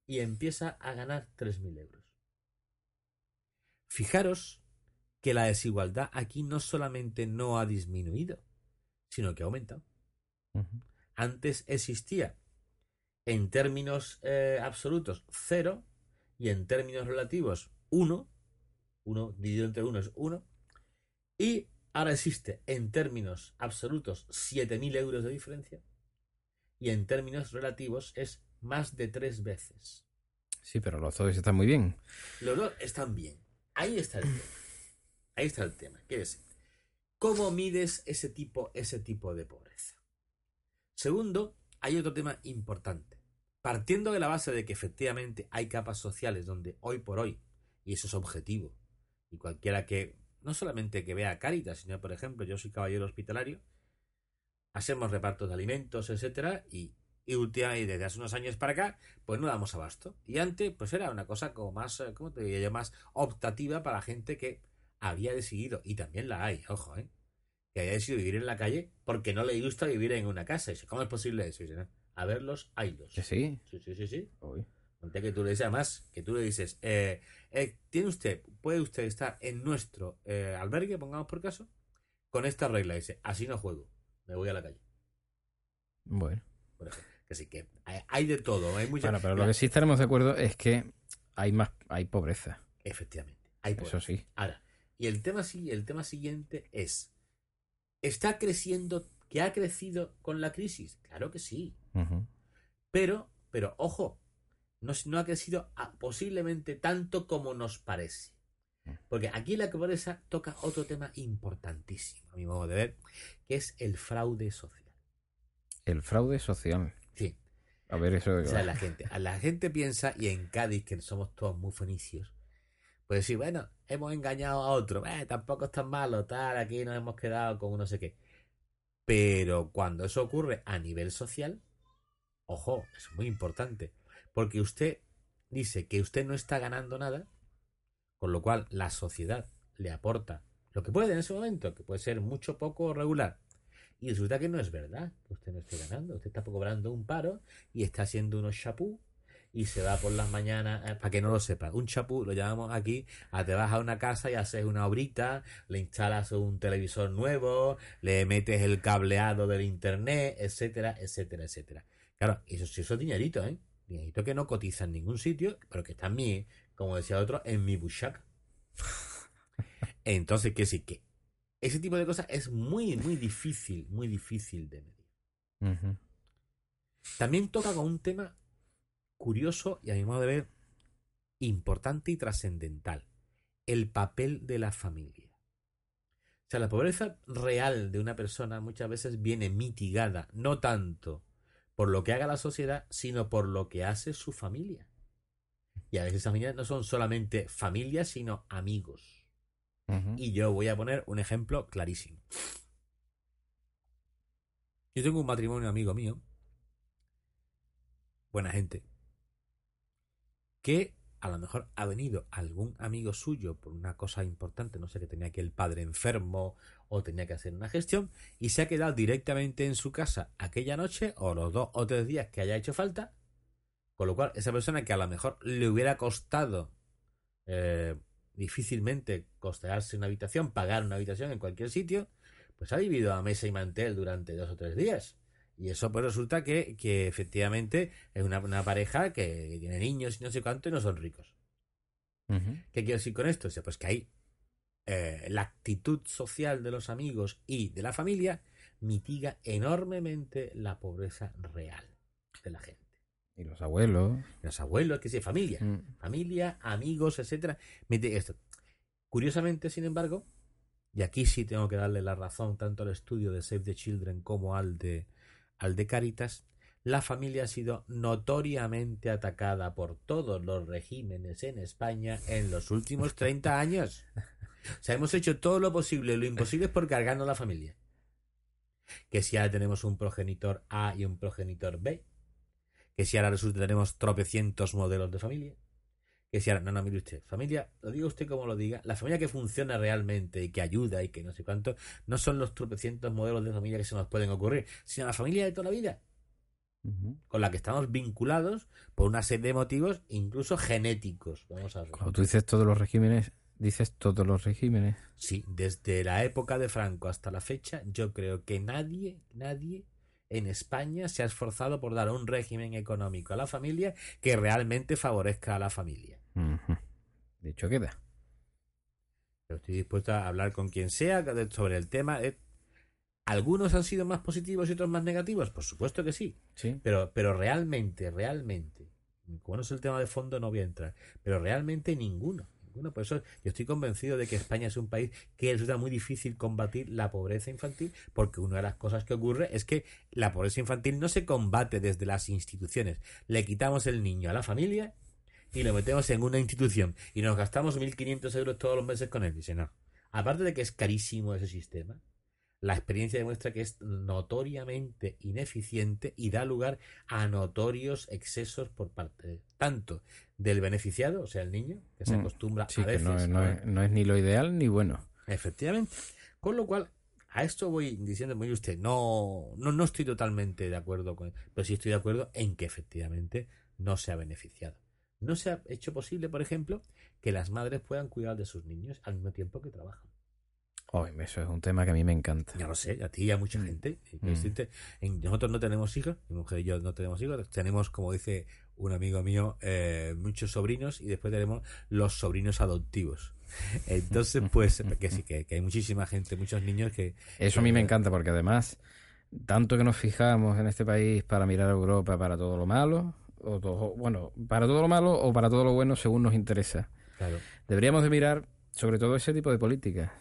y empieza a ganar 3.000 euros. Fijaros que la desigualdad aquí no solamente no ha disminuido, sino que ha aumentado. Antes existía en términos eh, absolutos cero y en términos relativos 1, 1 dividido entre 1 es 1, y ahora existe en términos absolutos 7.000 euros de diferencia y en términos relativos es más de tres veces. Sí, pero los dos están muy bien. Los dos están bien. Ahí está el tema. Ahí está el tema. ¿Qué es? ¿Cómo mides ese tipo, ese tipo de pobreza? Segundo, hay otro tema importante. Partiendo de la base de que efectivamente hay capas sociales donde hoy por hoy, y eso es objetivo, y cualquiera que, no solamente que vea Caritas, sino por ejemplo, yo soy caballero hospitalario, hacemos repartos de alimentos, etcétera, y, y, últimamente, desde hace unos años para acá, pues no damos abasto. Y antes, pues era una cosa como más, eh, ¿cómo te diría yo? Más optativa para gente que había decidido, y también la hay, ojo, ¿eh? que haya decidido vivir en la calle porque no le gusta vivir en una casa. Y ¿cómo es posible eso? a verlos, haylos. ¿Sí? Sí, sí, sí. sí. Que tú le dices, además, que tú le dices, eh, eh, ¿tiene usted, puede usted estar en nuestro eh, albergue, pongamos por caso, con esta regla? dice, así no juego, me voy a la calle. Bueno. que sí, que hay, de todo. Hay mucha... Bueno, pero lo que sí estaremos de acuerdo es que hay más, hay pobreza. Efectivamente, hay pobreza. Eso sí. Ahora, y el tema, el tema siguiente es, ¿está creciendo, que ha crecido con la crisis? Claro que sí. Pero, pero, ojo, no, no ha crecido posiblemente tanto como nos parece. Porque aquí la pobreza toca otro tema importantísimo, a mi modo de ver, que es el fraude social. El fraude social. Sí. A ver, eso. O sea, la gente, la gente piensa, y en Cádiz, que somos todos muy fenicios, pues decir, bueno, hemos engañado a otro, eh, tampoco es tan malo, tal, aquí nos hemos quedado con no sé qué. Pero cuando eso ocurre a nivel social, ojo, es muy importante, porque usted dice que usted no está ganando nada, con lo cual la sociedad le aporta lo que puede en ese momento, que puede ser mucho poco regular. Y resulta que no es verdad, que usted no esté ganando, usted está cobrando un paro y está haciendo unos chapú y se va por las mañanas, eh, para que no lo sepa, un chapú, lo llamamos aquí, a te vas a una casa y haces una obrita, le instalas un televisor nuevo, le metes el cableado del internet, etcétera, etcétera, etcétera. Claro, eso sí, eso es dinerito, ¿eh? Dinerito que no cotiza en ningún sitio, pero que está en mi, como decía otro, en mi bushak. Entonces, que sí, que ese tipo de cosas es muy, muy difícil, muy difícil de medir. También toca con un tema curioso y a mi modo de ver importante y trascendental, el papel de la familia. O sea, la pobreza real de una persona muchas veces viene mitigada, no tanto por lo que haga la sociedad, sino por lo que hace su familia. Y a veces esas familias no son solamente familias, sino amigos. Y yo voy a poner un ejemplo clarísimo. Yo tengo un matrimonio amigo mío, buena gente, que a lo mejor ha venido algún amigo suyo por una cosa importante, no sé, que tenía que el padre enfermo o tenía que hacer una gestión y se ha quedado directamente en su casa aquella noche o los dos o tres días que haya hecho falta, con lo cual esa persona que a lo mejor le hubiera costado eh, difícilmente costearse una habitación, pagar una habitación en cualquier sitio, pues ha vivido a mesa y mantel durante dos o tres días. Y eso pues resulta que, que efectivamente es una, pareja que tiene niños y no sé cuánto y no son ricos. ¿Qué quiero decir con esto? O sea, pues que hay eh, la actitud social de los amigos y de la familia mitiga enormemente la pobreza real de la gente. Y los abuelos. Los abuelos, que sí, familia. Mm. Familia, amigos, etcétera. esto. Curiosamente, sin embargo, y aquí sí tengo que darle la razón tanto al estudio de Save the Children como al de al de Caritas, la familia ha sido notoriamente atacada por todos los regímenes en España en los últimos 30 años. O sea, hemos hecho todo lo posible y lo imposible por cargarnos la familia. Que si ahora tenemos un progenitor A y un progenitor B, que si ahora resulta que tenemos tropecientos modelos de familia, que si ahora, no, no, mire usted, familia, lo diga usted como lo diga, la familia que funciona realmente y que ayuda y que no sé cuánto, no son los tropecientos modelos de familia que se nos pueden ocurrir, sino la familia de toda la vida, con la que estamos vinculados por una serie de motivos, incluso genéticos. Vamos a ver. Cuando tú dices todos los regímenes, dices todos los regímenes. Sí, desde la época de Franco hasta la fecha, yo creo que nadie, nadie en España se ha esforzado por dar un régimen económico a la familia que realmente favorezca a la familia. De hecho, queda. Yo estoy dispuesto a hablar con quien sea sobre el tema. eh. ¿Algunos han sido más positivos y otros más negativos? Por supuesto que sí. Sí. Pero, pero realmente, realmente, como no es el tema de fondo, no voy a entrar. Pero realmente ninguno. Ninguno. Por eso yo estoy convencido de que España es un país que resulta muy difícil combatir la pobreza infantil, porque una de las cosas que ocurre es que la pobreza infantil no se combate desde las instituciones. Le quitamos el niño a la familia y lo metemos en una institución y nos gastamos 1.500 euros todos los meses con él. Dice, no. Aparte de que es carísimo ese sistema, la experiencia demuestra que es notoriamente ineficiente y da lugar a notorios excesos por parte tanto del beneficiado, o sea, el niño, que se Mm, acostumbra Sí, a veces. no, a es, no es ni lo ideal ni bueno. Efectivamente. Con lo cual, a esto voy diciendo muy usted, no, no, no estoy totalmente de acuerdo con, pero sí estoy de acuerdo en que efectivamente no se ha beneficiado. No se ha hecho posible, por ejemplo, que las madres puedan cuidar de sus niños al mismo tiempo que trabajan. Ay, eso es un tema que a mí me encanta. Ya lo sé, a ti y a mucha gente. Mm. existe. En- nosotros no tenemos hijos, mi mujer y yo no tenemos hijos, tenemos, como dice un amigo mío, eh, muchos sobrinos y después tenemos los sobrinos adoptivos. Entonces, pues, que sí, que, que hay muchísima gente, muchos niños que... Eso a mí me encanta porque además, tanto que nos fijamos en este país para mirar a Europa para todo lo malo, o todo, bueno, para todo lo malo o para todo lo bueno según nos interesa. Claro, Deberíamos de mirar sobre todo ese tipo de políticas,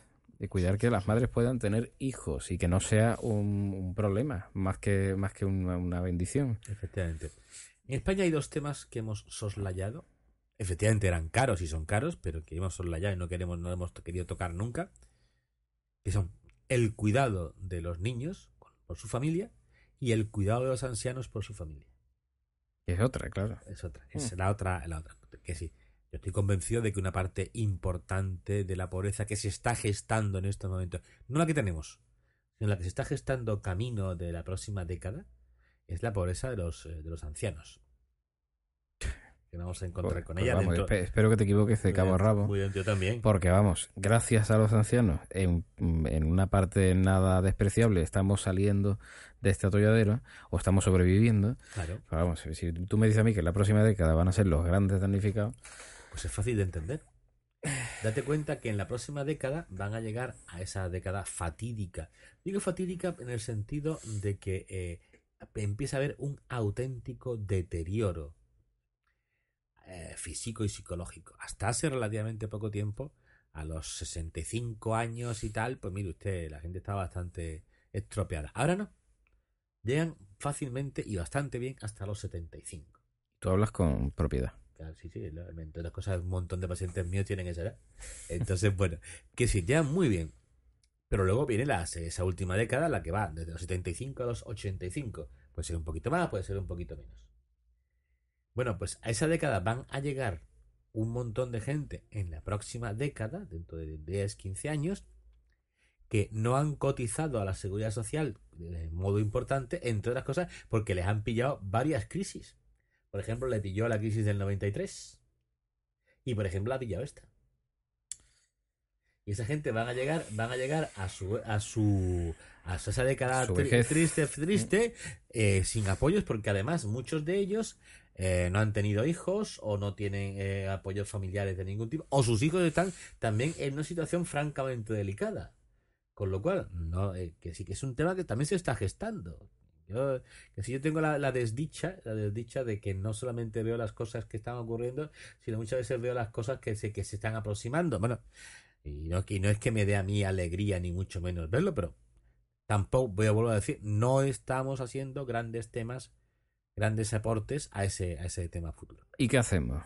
de cuidar que las madres puedan tener hijos y que no sea un, un problema más que, más que una, una bendición. efectivamente. En España hay dos temas que hemos soslayado. Efectivamente eran caros y son caros, pero que hemos soslayado y no queremos, no hemos querido tocar nunca. Que son el cuidado de los niños por su familia y el cuidado de los ancianos por su familia. Es otra, claro. Es otra, es la otra, la otra. Que sí. Yo estoy convencido de que una parte importante de la pobreza que se está gestando en estos momentos, no la que tenemos, sino la que se está gestando camino de la próxima década, es la pobreza de los, eh, de los ancianos. Que vamos a encontrar Pues- con pues ella vamos, dentro. espe- espero que te equivoques de cabo a rabo. Muy bien, yo también. Porque vamos, gracias a los ancianos, en, en una parte nada despreciable, estamos saliendo de este atolladero o estamos sobreviviendo. Claro, Pero vamos, si tú me dices a mí que en la próxima década van a ser los grandes damnificados, pues es fácil de entender. Date cuenta que en la próxima década van a llegar a esa década fatídica. Digo fatídica en el sentido de que eh, empieza a haber un auténtico deterioro eh, físico y psicológico. Hasta hace relativamente poco tiempo, a los 65 años y tal, pues mire usted, la gente estaba bastante estropeada. Ahora no. Llegan fácilmente y bastante bien hasta los 75. tú hablas con propiedad. Claro, sí, sí, entre otras cosas, un montón de pacientes míos tienen esa edad. Entonces, bueno, que sí, ya muy bien. Pero luego viene la, esa última década, la que va desde los 75 a los 85. Puede ser un poquito más, puede ser un poquito menos. Bueno, pues a esa década van a llegar un montón de gente en la próxima década, dentro de 10, 15 años, que no han cotizado a la seguridad social de modo importante, entre otras cosas, porque les han pillado varias crisis. Por ejemplo, le pilló la crisis del 93. Y por ejemplo, la ha pillado esta. Y esa gente van a llegar, van a llegar a su a su a su- esa década Su tri- vejez. triste, triste, eh, sin apoyos, porque además muchos de ellos eh, no han tenido hijos o no tienen eh, apoyos familiares de ningún tipo, o sus hijos están también en una situación francamente delicada. Con lo cual, no, eh, que sí que es un tema que también se está gestando. Yo, que si yo tengo la, la desdicha, la desdicha de que no solamente veo las cosas que están ocurriendo, sino muchas veces veo las cosas que se, que se están aproximando. Bueno, y no, y no es que me dé a mí alegría ni mucho menos verlo, pero tampoco, voy a volver a decir, no estamos haciendo grandes temas, grandes aportes a ese, a ese tema futuro. ¿Y qué hacemos?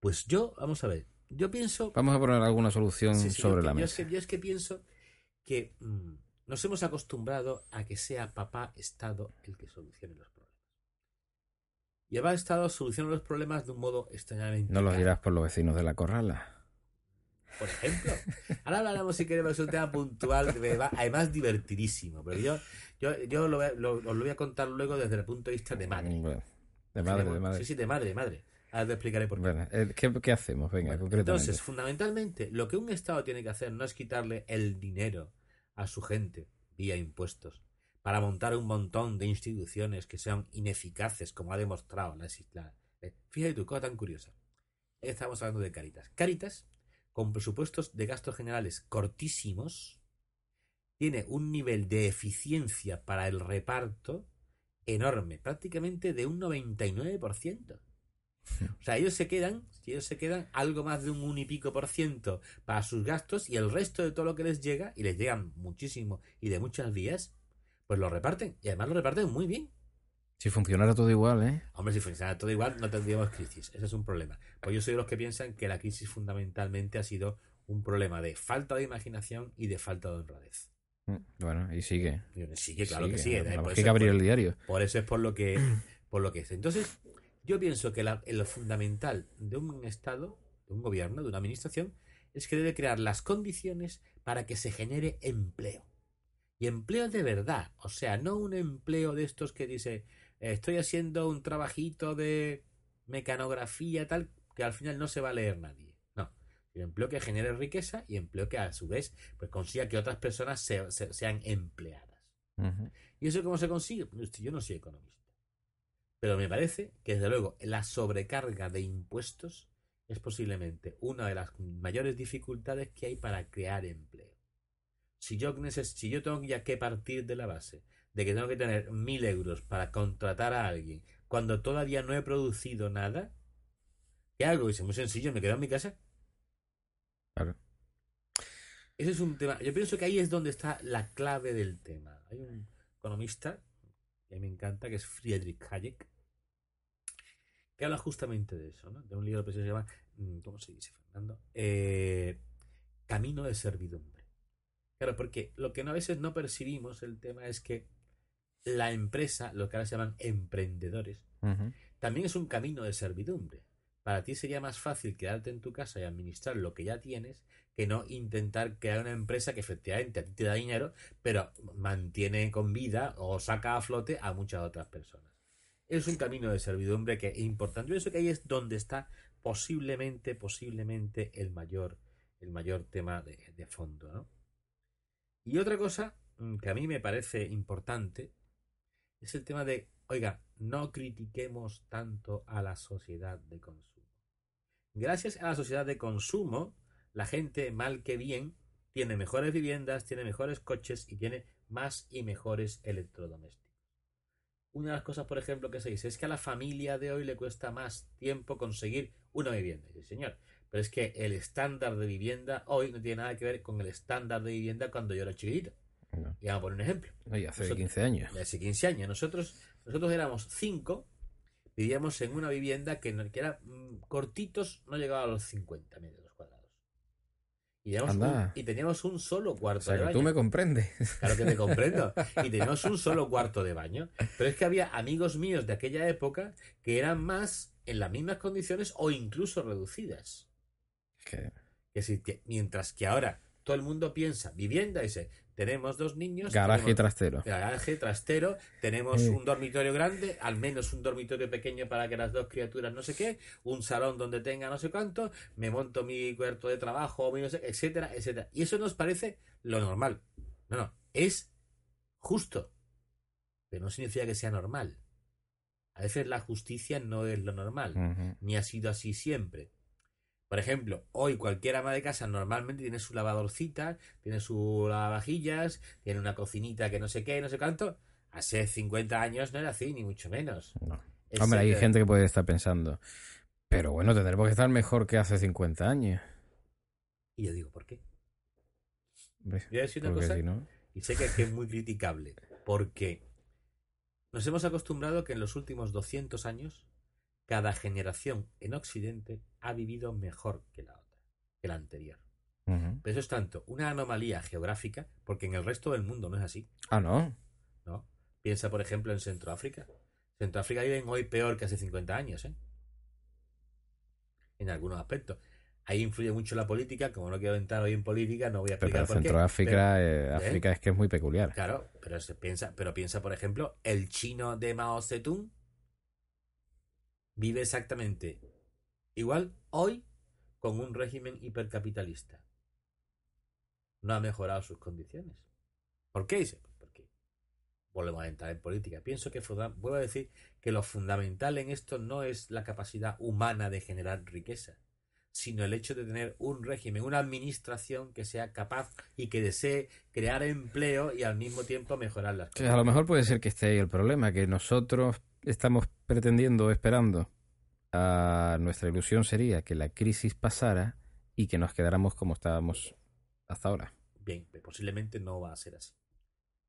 Pues yo, vamos a ver, yo pienso... Vamos a poner alguna solución Sí, sí, sobre yo, la yo mesa. Es que, yo es que pienso que mm, nos hemos acostumbrado a que sea papá Estado el que solucione los problemas. Y el Estado soluciona los problemas de un modo extrañamente. No lo dirás por los vecinos de la corrala. Por ejemplo. Ahora hablaremos si queremos un tema puntual, que va- además divertidísimo. Pero yo, yo, yo lo, lo- os lo voy a contar luego desde el punto de vista de madre. Bueno, de madre, de madre. Sí, sí, de madre, madre. Ahora te explicaré por qué. Bueno, eh, ¿qué, qué hacemos? Venga, Bueno, concretamente. entonces, fundamentalmente, lo que un Estado tiene que hacer no es quitarle el dinero a su gente vía impuestos para montar un montón de instituciones que sean ineficaces, como ha demostrado la, la- eh, Fíjate tú, cosa tan curiosa. Estamos hablando de Caritas. Caritas, con presupuestos de gastos generales cortísimos, tiene un nivel de eficiencia para el reparto enorme, prácticamente de un 99%. O sea, ellos se quedan, ellos se quedan algo más de un un y pico por ciento para sus gastos y el resto de todo lo que les llega, y les llegan muchísimo y de muchas vías, pues lo reparten. Y además lo reparten muy bien. Si funcionara todo igual, ¿eh? Hombre, si funcionara todo igual, no tendríamos crisis. Ese es un problema. Pues yo soy de los que piensan que la crisis fundamentalmente ha sido un problema de falta de imaginación y de falta de honradez. Mm, Bueno, y sigue. Sigue, claro que sigue. Por que hay que abrir por- el diario. por eso es por lo que, por lo que es. Entonces, yo pienso que la- lo fundamental de un Estado, de un gobierno, de una administración, es que debe crear las condiciones para que se genere empleo. Y empleo de verdad. O sea, no un empleo de estos que dice, estoy haciendo un trabajito de mecanografía tal, que al final no se va a leer nadie. No. El empleo que genere riqueza y empleo que a su vez pues consiga que otras personas se- se- sean empleadas. ¿Y eso cómo se consigue? Pues, Yo no soy economista. Pero me parece que, desde luego, la sobrecarga de impuestos es posiblemente una de las mayores dificultades que hay para crear empleo. Si yo, neces- si yo tengo ya que partir de la base de que tengo que tener mil euros para contratar a alguien cuando todavía no he producido nada, ¿qué hago? Es muy sencillo, me quedo en mi casa. Claro. Ese es un tema. Yo pienso que ahí es donde está la clave del tema. Hay un economista que me encanta, que es Friedrich Hayek, que habla justamente de eso, ¿no? De un libro que se llama, mm, ¿cómo se dice, Fernando? Eh, Camino de servidumbre. Claro, porque lo que a veces no percibimos el tema es que la empresa, lo que ahora se llaman emprendedores, también es un camino de servidumbre. Para ti sería más fácil quedarte en tu casa y administrar lo que ya tienes que no intentar crear una empresa que efectivamente a ti te da dinero, pero mantiene con vida o saca a flote a muchas otras personas. Es un camino de servidumbre que es importante. Yo pienso que ahí es donde está posiblemente, posiblemente el mayor, el mayor tema de, de fondo, ¿no? Y otra cosa mm, que a mí me parece importante es el tema de, oiga, no critiquemos tanto a la sociedad de consumo. Gracias a la sociedad de consumo, la gente, mal que bien, tiene mejores viviendas, tiene mejores coches y tiene más y mejores electrodomésticos. Una de las cosas, por ejemplo, que se dice es que a la familia de hoy le cuesta más tiempo conseguir una vivienda. Y dice, señor, pero es que el estándar de vivienda hoy no tiene nada que ver con el estándar de vivienda cuando yo era chiquitito. No. Y vamos a poner un ejemplo No, y hace Nosotros- 15 años. hace 15 años. Nosotros, nosotros éramos cinco, vivíamos en una vivienda que, no- que era mm, cortitos, no llegaba a los 50 metros. Y teníamos, un, Anda. y teníamos un solo O cuarto sea, de que baño. tú me comprendes. Claro que te comprendo. Y teníamos un solo cuarto de baño. Pero es que había amigos míos de aquella época que eran más en las mismas condiciones o incluso reducidas. Es que mientras que ahora todo el mundo piensa vivienda, dice, tenemos dos niños. garaje tenemos- trastero. garaje, trastero, tenemos Sí. un dormitorio grande, al menos un dormitorio pequeño para que las dos criaturas no sé qué, un salón donde tenga no sé cuánto, me monto mi cuarto de trabajo, mi no sé, etcétera, etcétera. Y eso nos parece lo normal. No, no, es justo, pero no significa que sea normal. A veces la justicia no es lo normal, ni ha sido así siempre. Por ejemplo, hoy cualquier ama de casa normalmente tiene su lavadorcita, tiene su lavavajillas, tiene una cocinita que no sé qué, no sé cuánto. Hace 50 años no era así, ni mucho menos. No. Hombre, hay gente que puede estar pensando, pero bueno, tendremos que estar mejor que hace 50 años. Y yo digo, ¿por qué? Hombre, Voy a decir una cosa, si no... y sé que, que es muy criticable, porque nos hemos acostumbrado que en los últimos 200 años cada generación en Occidente ha vivido mejor que la otra, que la anterior. Pero eso es tanto una anomalía geográfica, porque en el resto del mundo no es así. Ah, no. ¿no? Piensa, por ejemplo, en Centroáfrica. Centroáfrica viven hoy peor que hace 50 años, ¿eh? En algunos aspectos. Ahí influye mucho la política, como no quiero entrar hoy en política, no voy a Pero, explicar por qué. Centroáfrica, Pero- eh, África es que es muy peculiar. Claro, pero se piensa, pero piensa, por ejemplo, el chino de Mao Zedong vive exactamente igual hoy con un régimen hipercapitalista. No ha mejorado sus condiciones. ¿Por qué? Dice, pues porque volvemos a entrar en política. Pienso que vuelvo a decir que lo fundamental en esto no es la capacidad humana de generar riqueza, sino el hecho de tener un régimen, una administración que sea capaz y que desee crear empleo y al mismo tiempo mejorar las Sí, a lo mejor puede ser que esté ahí el problema, que nosotros estamos pretendiendo esperando, nuestra ilusión sería que la crisis pasara y que nos quedáramos como estábamos hasta ahora. Bien, posiblemente no va a ser así.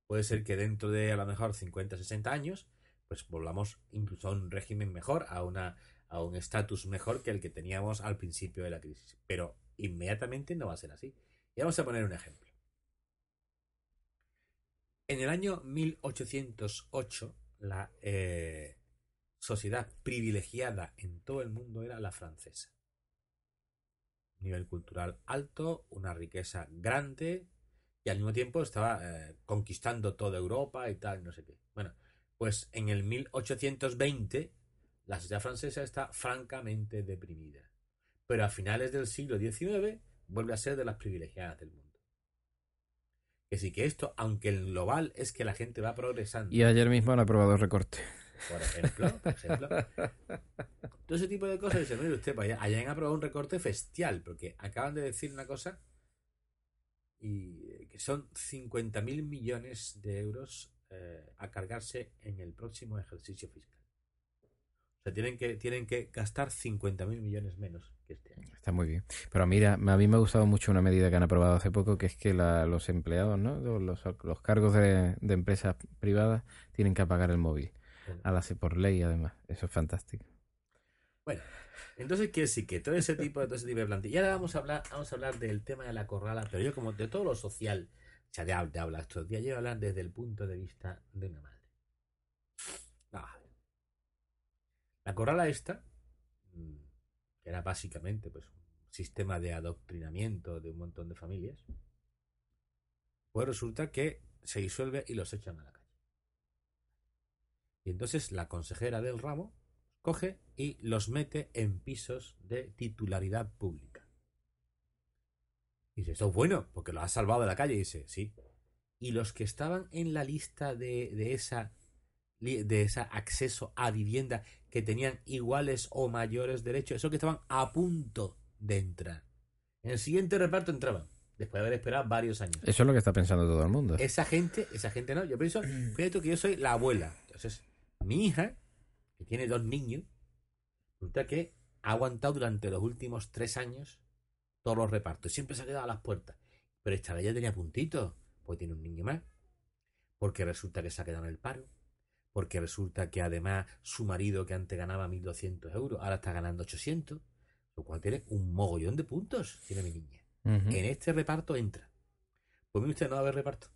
Puede ser que dentro de a lo mejor 50, 60 años, pues volvamos incluso a un régimen mejor, a una a un estatus mejor que el que teníamos al principio de la crisis. Pero inmediatamente no va a ser así. Y vamos a poner un ejemplo. En el año 1808, la eh, sociedad privilegiada en todo el mundo era la francesa. Nivel cultural alto, una riqueza grande y al mismo tiempo estaba eh, conquistando toda Europa y tal, no sé qué. Bueno, pues en el 1820 la sociedad francesa está francamente deprimida. Pero a finales del siglo XIX vuelve a ser de las privilegiadas del mundo. Que sí que esto, aunque el global es que la gente va progresando. Y ayer mismo han aprobado recorte. Por ejemplo, por ejemplo. Todo ese tipo de cosas. Dice, mire usted, pues allá, allá han aprobado un recorte bestial, porque acaban de decir una cosa y eh, que son 50.000 millones de euros eh, a cargarse en el próximo ejercicio fiscal. O sea, tienen que, tienen que gastar 50.000 millones menos que este año. Está muy bien. Pero mira, a mí me ha gustado mucho una medida que han aprobado hace poco, que es que la- los empleados, ¿no? Los, los cargos de, de empresas privadas tienen que apagar el móvil. A la, por ley, además. Eso es fantástico. Bueno, entonces quiere decir que todo ese tipo de todo ese tipo de plantilla. Y ahora vamos a hablar, vamos a hablar del tema de la corrala, pero yo como de todo lo social, ya de, hab- de hablar estos días, yo voy a hablar desde el punto de vista de una madre. Ah. La corrala esta, mm, que era básicamente pues un sistema de adoctrinamiento de un montón de familias, pues resulta que se disuelve y los echan a la calle. Y entonces la consejera del ramo coge y los mete en pisos de titularidad pública. Y dice, esto es bueno, porque los ha salvado de la calle. Y dice, sí. Y los que estaban en la lista de, de esa de ese acceso a vivienda que tenían iguales o mayores derechos, esos que estaban a punto de entrar. En el siguiente reparto entraban, después de haber esperado varios años. Eso es lo que está pensando todo el mundo. Esa gente, esa gente no. Yo pienso, fíjate que yo soy la abuela. Entonces, mi hija, que tiene dos niños, resulta que ha aguantado durante los últimos tres años todos los repartos. Siempre se ha quedado a las puertas. Pero esta vez ya tenía puntitos, porque tiene un niño más. Porque resulta que se ha quedado en el paro. Porque resulta que además su marido, que antes ganaba 1.200 euros, ahora está ganando 800. Lo cual tiene un mogollón de puntos, tiene mi niña. En este reparto entra. Pues mire usted, no va a haber reparto.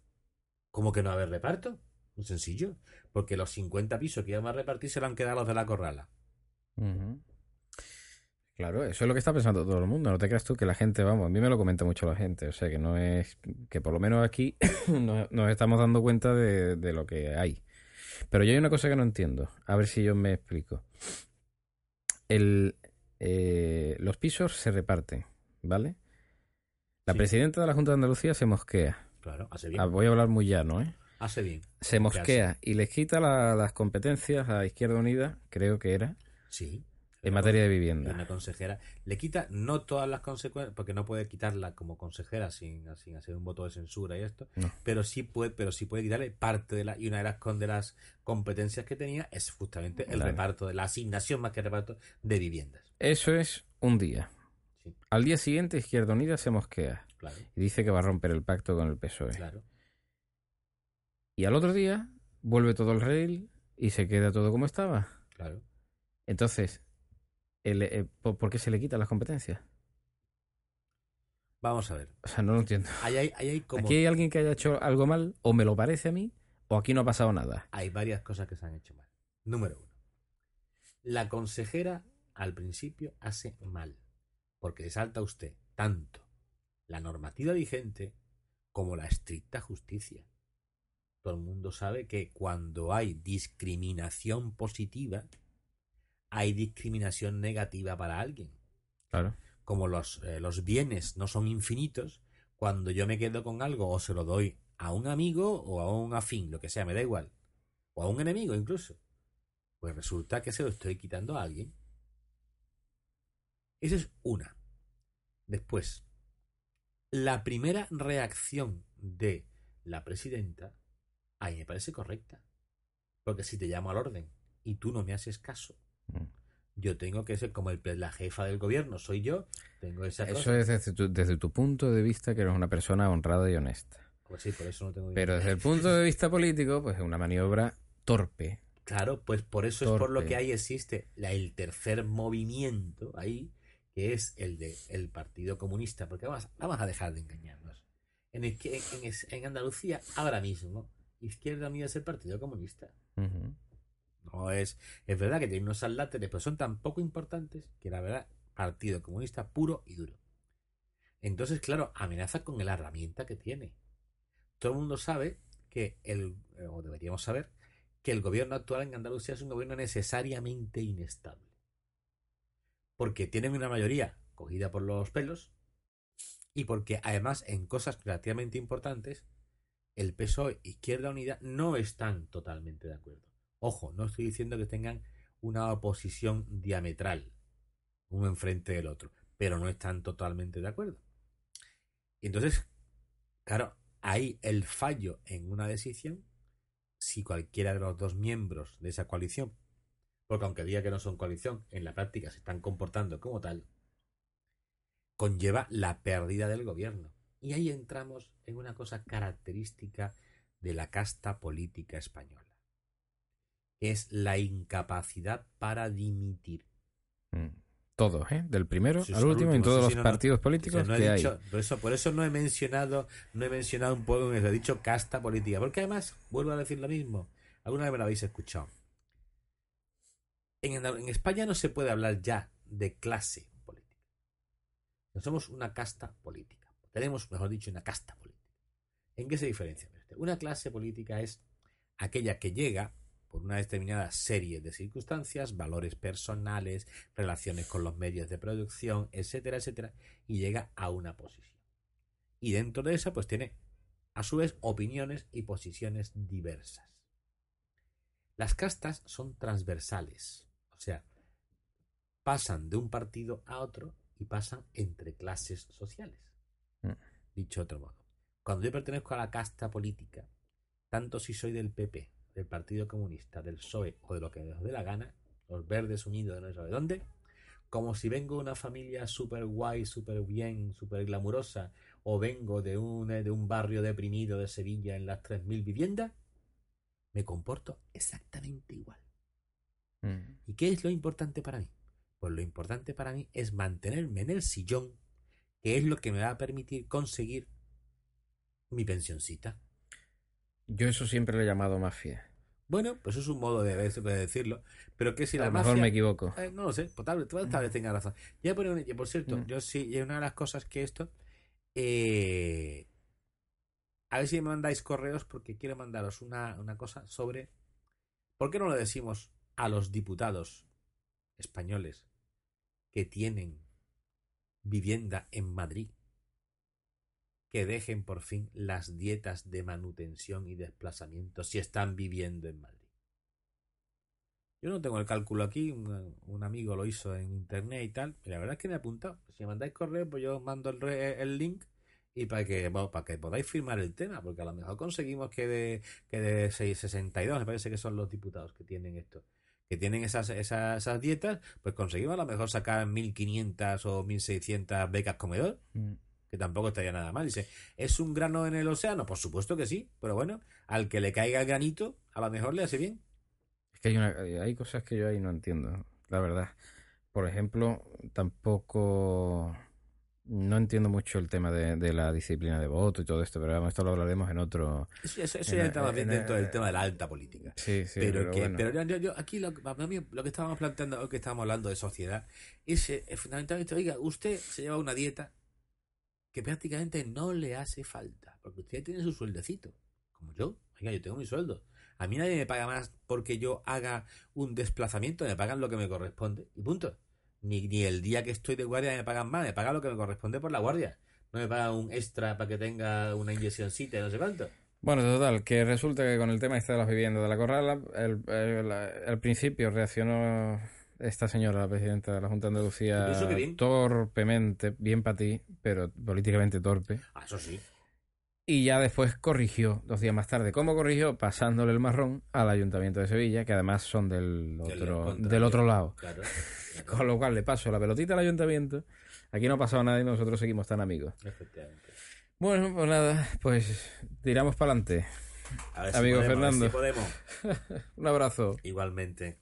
¿Cómo que no va a haber reparto? Muy sencillo. Porque los 50 pisos que íbamos a repartir se lo han quedado los de la corrala. Claro, eso es lo que está pensando todo el mundo. No te creas tú que la gente, vamos, a mí me lo comenta mucho la gente. O sea, que no es. que por lo menos aquí nos, nos estamos dando cuenta de, de lo que hay. Pero yo hay una cosa que no entiendo. A ver si yo me explico. El, eh, los pisos se reparten, ¿vale? La Sí. presidenta de la Junta de Andalucía se mosquea. Claro, hace bien. Ah, voy a hablar muy llano, ¿eh? Hace bien. Se mosquea y les quita la- las competencias a Izquierda Unida, creo que era, Sí. En materia de Una vivienda. consejera. Le quita no todas las consecuencias, porque no puede quitarla como consejera sin, sin hacer un voto de censura y esto, No. pero sí puede, pero sí puede quitarle parte de la, y una de las, de las competencias que tenía es justamente el Claro. reparto de la asignación más que reparto de viviendas. Eso es un día. Sí. Al día siguiente, Izquierda Unida se mosquea Claro, y dice que va a romper el pacto con el PSOE. claro. Y al otro día, vuelve todo el rail y se queda todo como estaba. Claro. Entonces, el- eh, ¿por qué se le quitan las competencias? Vamos a ver. O sea, no lo entiendo. Ahí hay, ahí hay como Aquí hay alguien que haya hecho algo mal, o me lo parece a mí, o aquí no ha pasado nada. hay varias cosas que se han hecho mal. Número uno. La consejera al principio hace mal, porque le salta a usted tanto la normativa vigente como la estricta justicia. Todo el mundo sabe que cuando hay discriminación positiva, hay discriminación negativa para alguien. Claro. Como los, eh, los bienes no son infinitos, cuando yo me quedo con algo o se lo doy a un amigo o a un afín, lo que sea, me da igual, o a un enemigo incluso, pues resulta que se lo estoy quitando a alguien. Esa es una. Después, la primera reacción de la presidenta a mí me parece correcta. Porque si te llamo al orden y tú no me haces caso. Yo tengo que ser como el, la jefa del gobierno, soy yo, tengo esa Eso cosa. es desde tu, desde tu punto de vista que eres una persona honrada y honesta. Pues sí, por eso no tengo Pero desde el punto de vista político, pues es una maniobra torpe. Claro, pues por eso es por lo que ahí existe la, el tercer movimiento ahí, que es el de el Partido Comunista, porque vamos, vamos a dejar de engañarnos. En, el en, en- en Andalucía, ahora mismo, Izquierda Unida es el Partido Comunista. Ujú. Es, es verdad que tiene unos aláteres, pero son tan poco importantes que la verdad, Partido Comunista puro y duro. Entonces, claro, amenaza con la herramienta que tiene. Todo el mundo sabe que el, eh, o deberíamos saber, que el gobierno actual en Andalucía es un gobierno necesariamente inestable. Porque tienen una mayoría cogida por los pelos y porque además en cosas relativamente importantes el PSOE Izquierda Unida no están totalmente de acuerdo. Ojo, no estoy diciendo que tengan una oposición diametral, uno enfrente del otro, pero no están totalmente de acuerdo. Y entonces, claro, ahí el fallo en una decisión, si cualquiera de los dos miembros de esa coalición, porque aunque diga que no son coalición, en la práctica se están comportando como tal, conlleva la pérdida del gobierno. Y ahí entramos en una cosa característica de la casta política española, es la incapacidad para dimitir. Mm. Todos, ¿eh? Del primero Sí, al último, en todos sí, los no, partidos O sea, políticos no que hay. por, eso, por eso no he mencionado, no he mencionado un poco, he dicho casta política, porque además, vuelvo a decir lo mismo, alguna vez me lo habéis escuchado. En, en España no se puede hablar ya de clase política. No somos una casta política. Tenemos, mejor dicho, una casta política. ¿En qué se diferencia? Una clase política es aquella que llega por una determinada serie de circunstancias, valores personales, relaciones con los medios de producción, etcétera, etcétera, y llega a una posición. Y dentro de esa, pues tiene, a su vez, opiniones y posiciones diversas. Las castas son transversales, o sea, pasan de un partido a otro y pasan entre clases sociales. Mm. Dicho de otro modo, cuando yo pertenezco a la casta política, tanto si soy del PP, del Partido Comunista, del PSOE o de lo que me dé la gana, los verdes unidos de no sabe dónde, como si vengo de una familia súper guay, súper bien, súper glamurosa, o vengo de un, de un barrio deprimido de Sevilla en las 3.000 viviendas, me comporto exactamente igual. Mm. ¿Y qué es lo importante para mí? Pues lo importante para mí es mantenerme en el sillón, que es lo que me va a permitir conseguir mi pensioncita. Yo eso siempre lo he llamado mafia. Bueno, pues es un modo de, de decirlo, pero que si a la lo mejor mafia... me equivoco. Eh, no lo sé, pues tal, tal vez tenga razón. Ya por, por cierto, Mm. yo sí, y una de las cosas que esto, eh, a ver si me mandáis correos porque quiero mandaros una, una cosa sobre por qué no le decimos a los diputados españoles que tienen vivienda en Madrid que dejen por fin las dietas de manutención y desplazamiento si están viviendo en Madrid. Yo no tengo el cálculo aquí, un, amigo lo hizo en internet y tal, y la verdad es que me he apuntado. Si me mandáis correo, pues yo os mando el, link y para que, para que podáis firmar el tema, porque a lo mejor conseguimos que de, que de 6, 62, me parece que son los diputados que tienen esto, que tienen esas, esas, esas dietas, pues conseguimos a lo mejor sacar 1500 o 1600 becas comedor Mm. Que tampoco estaría nada mal. Dice, ¿es un grano en el océano? Por supuesto que sí, pero bueno, al que le caiga el granito, a lo mejor le hace bien. Es que hay, una- hay cosas que yo ahí no entiendo, la verdad. Por ejemplo, tampoco no entiendo mucho el tema de, de la disciplina de voto y todo esto, pero vamos, esto lo hablaremos en otro. Eso, eso- eso En- ya entraba bien en- dentro del tema de la alta política. Sí, sí, pero, pero, que, bueno. pero yo, yo- aquí lo, mí lo que estábamos planteando, o que estábamos hablando de sociedad, es eh, fundamentalmente, oiga, usted se lleva una dieta que prácticamente no le hace falta, porque usted tiene su sueldecito, como yo, oiga, yo tengo mi sueldo. A mí nadie me paga más porque yo haga un desplazamiento, me pagan lo que me corresponde, y punto. Ni, ni el día que estoy de guardia me pagan más, me pagan lo que me corresponde por la guardia. No me pagan un extra para que tenga una inyeccióncita, no sé cuánto. Bueno, total, que resulta que con el tema este de las viviendas de la Corrala, el, el- al principio reaccionó esta señora, la presidenta de la Junta de Andalucía, torpemente, bien para ti, pero políticamente torpe. Ah, eso sí. Y ya después corrigió, dos días más tarde. ¿Cómo corrigió? Pasándole el marrón al Ayuntamiento de Sevilla, que además son del otro, del otro lado. Claro. claro. Con lo cual le paso la pelotita al Ayuntamiento. Aquí no ha pasado nada y nosotros seguimos tan amigos. Efectivamente. Bueno, pues nada, pues tiramos para adelante. A ver si Amigo podemos, a ver Fernando. si podemos. Un abrazo. Igualmente.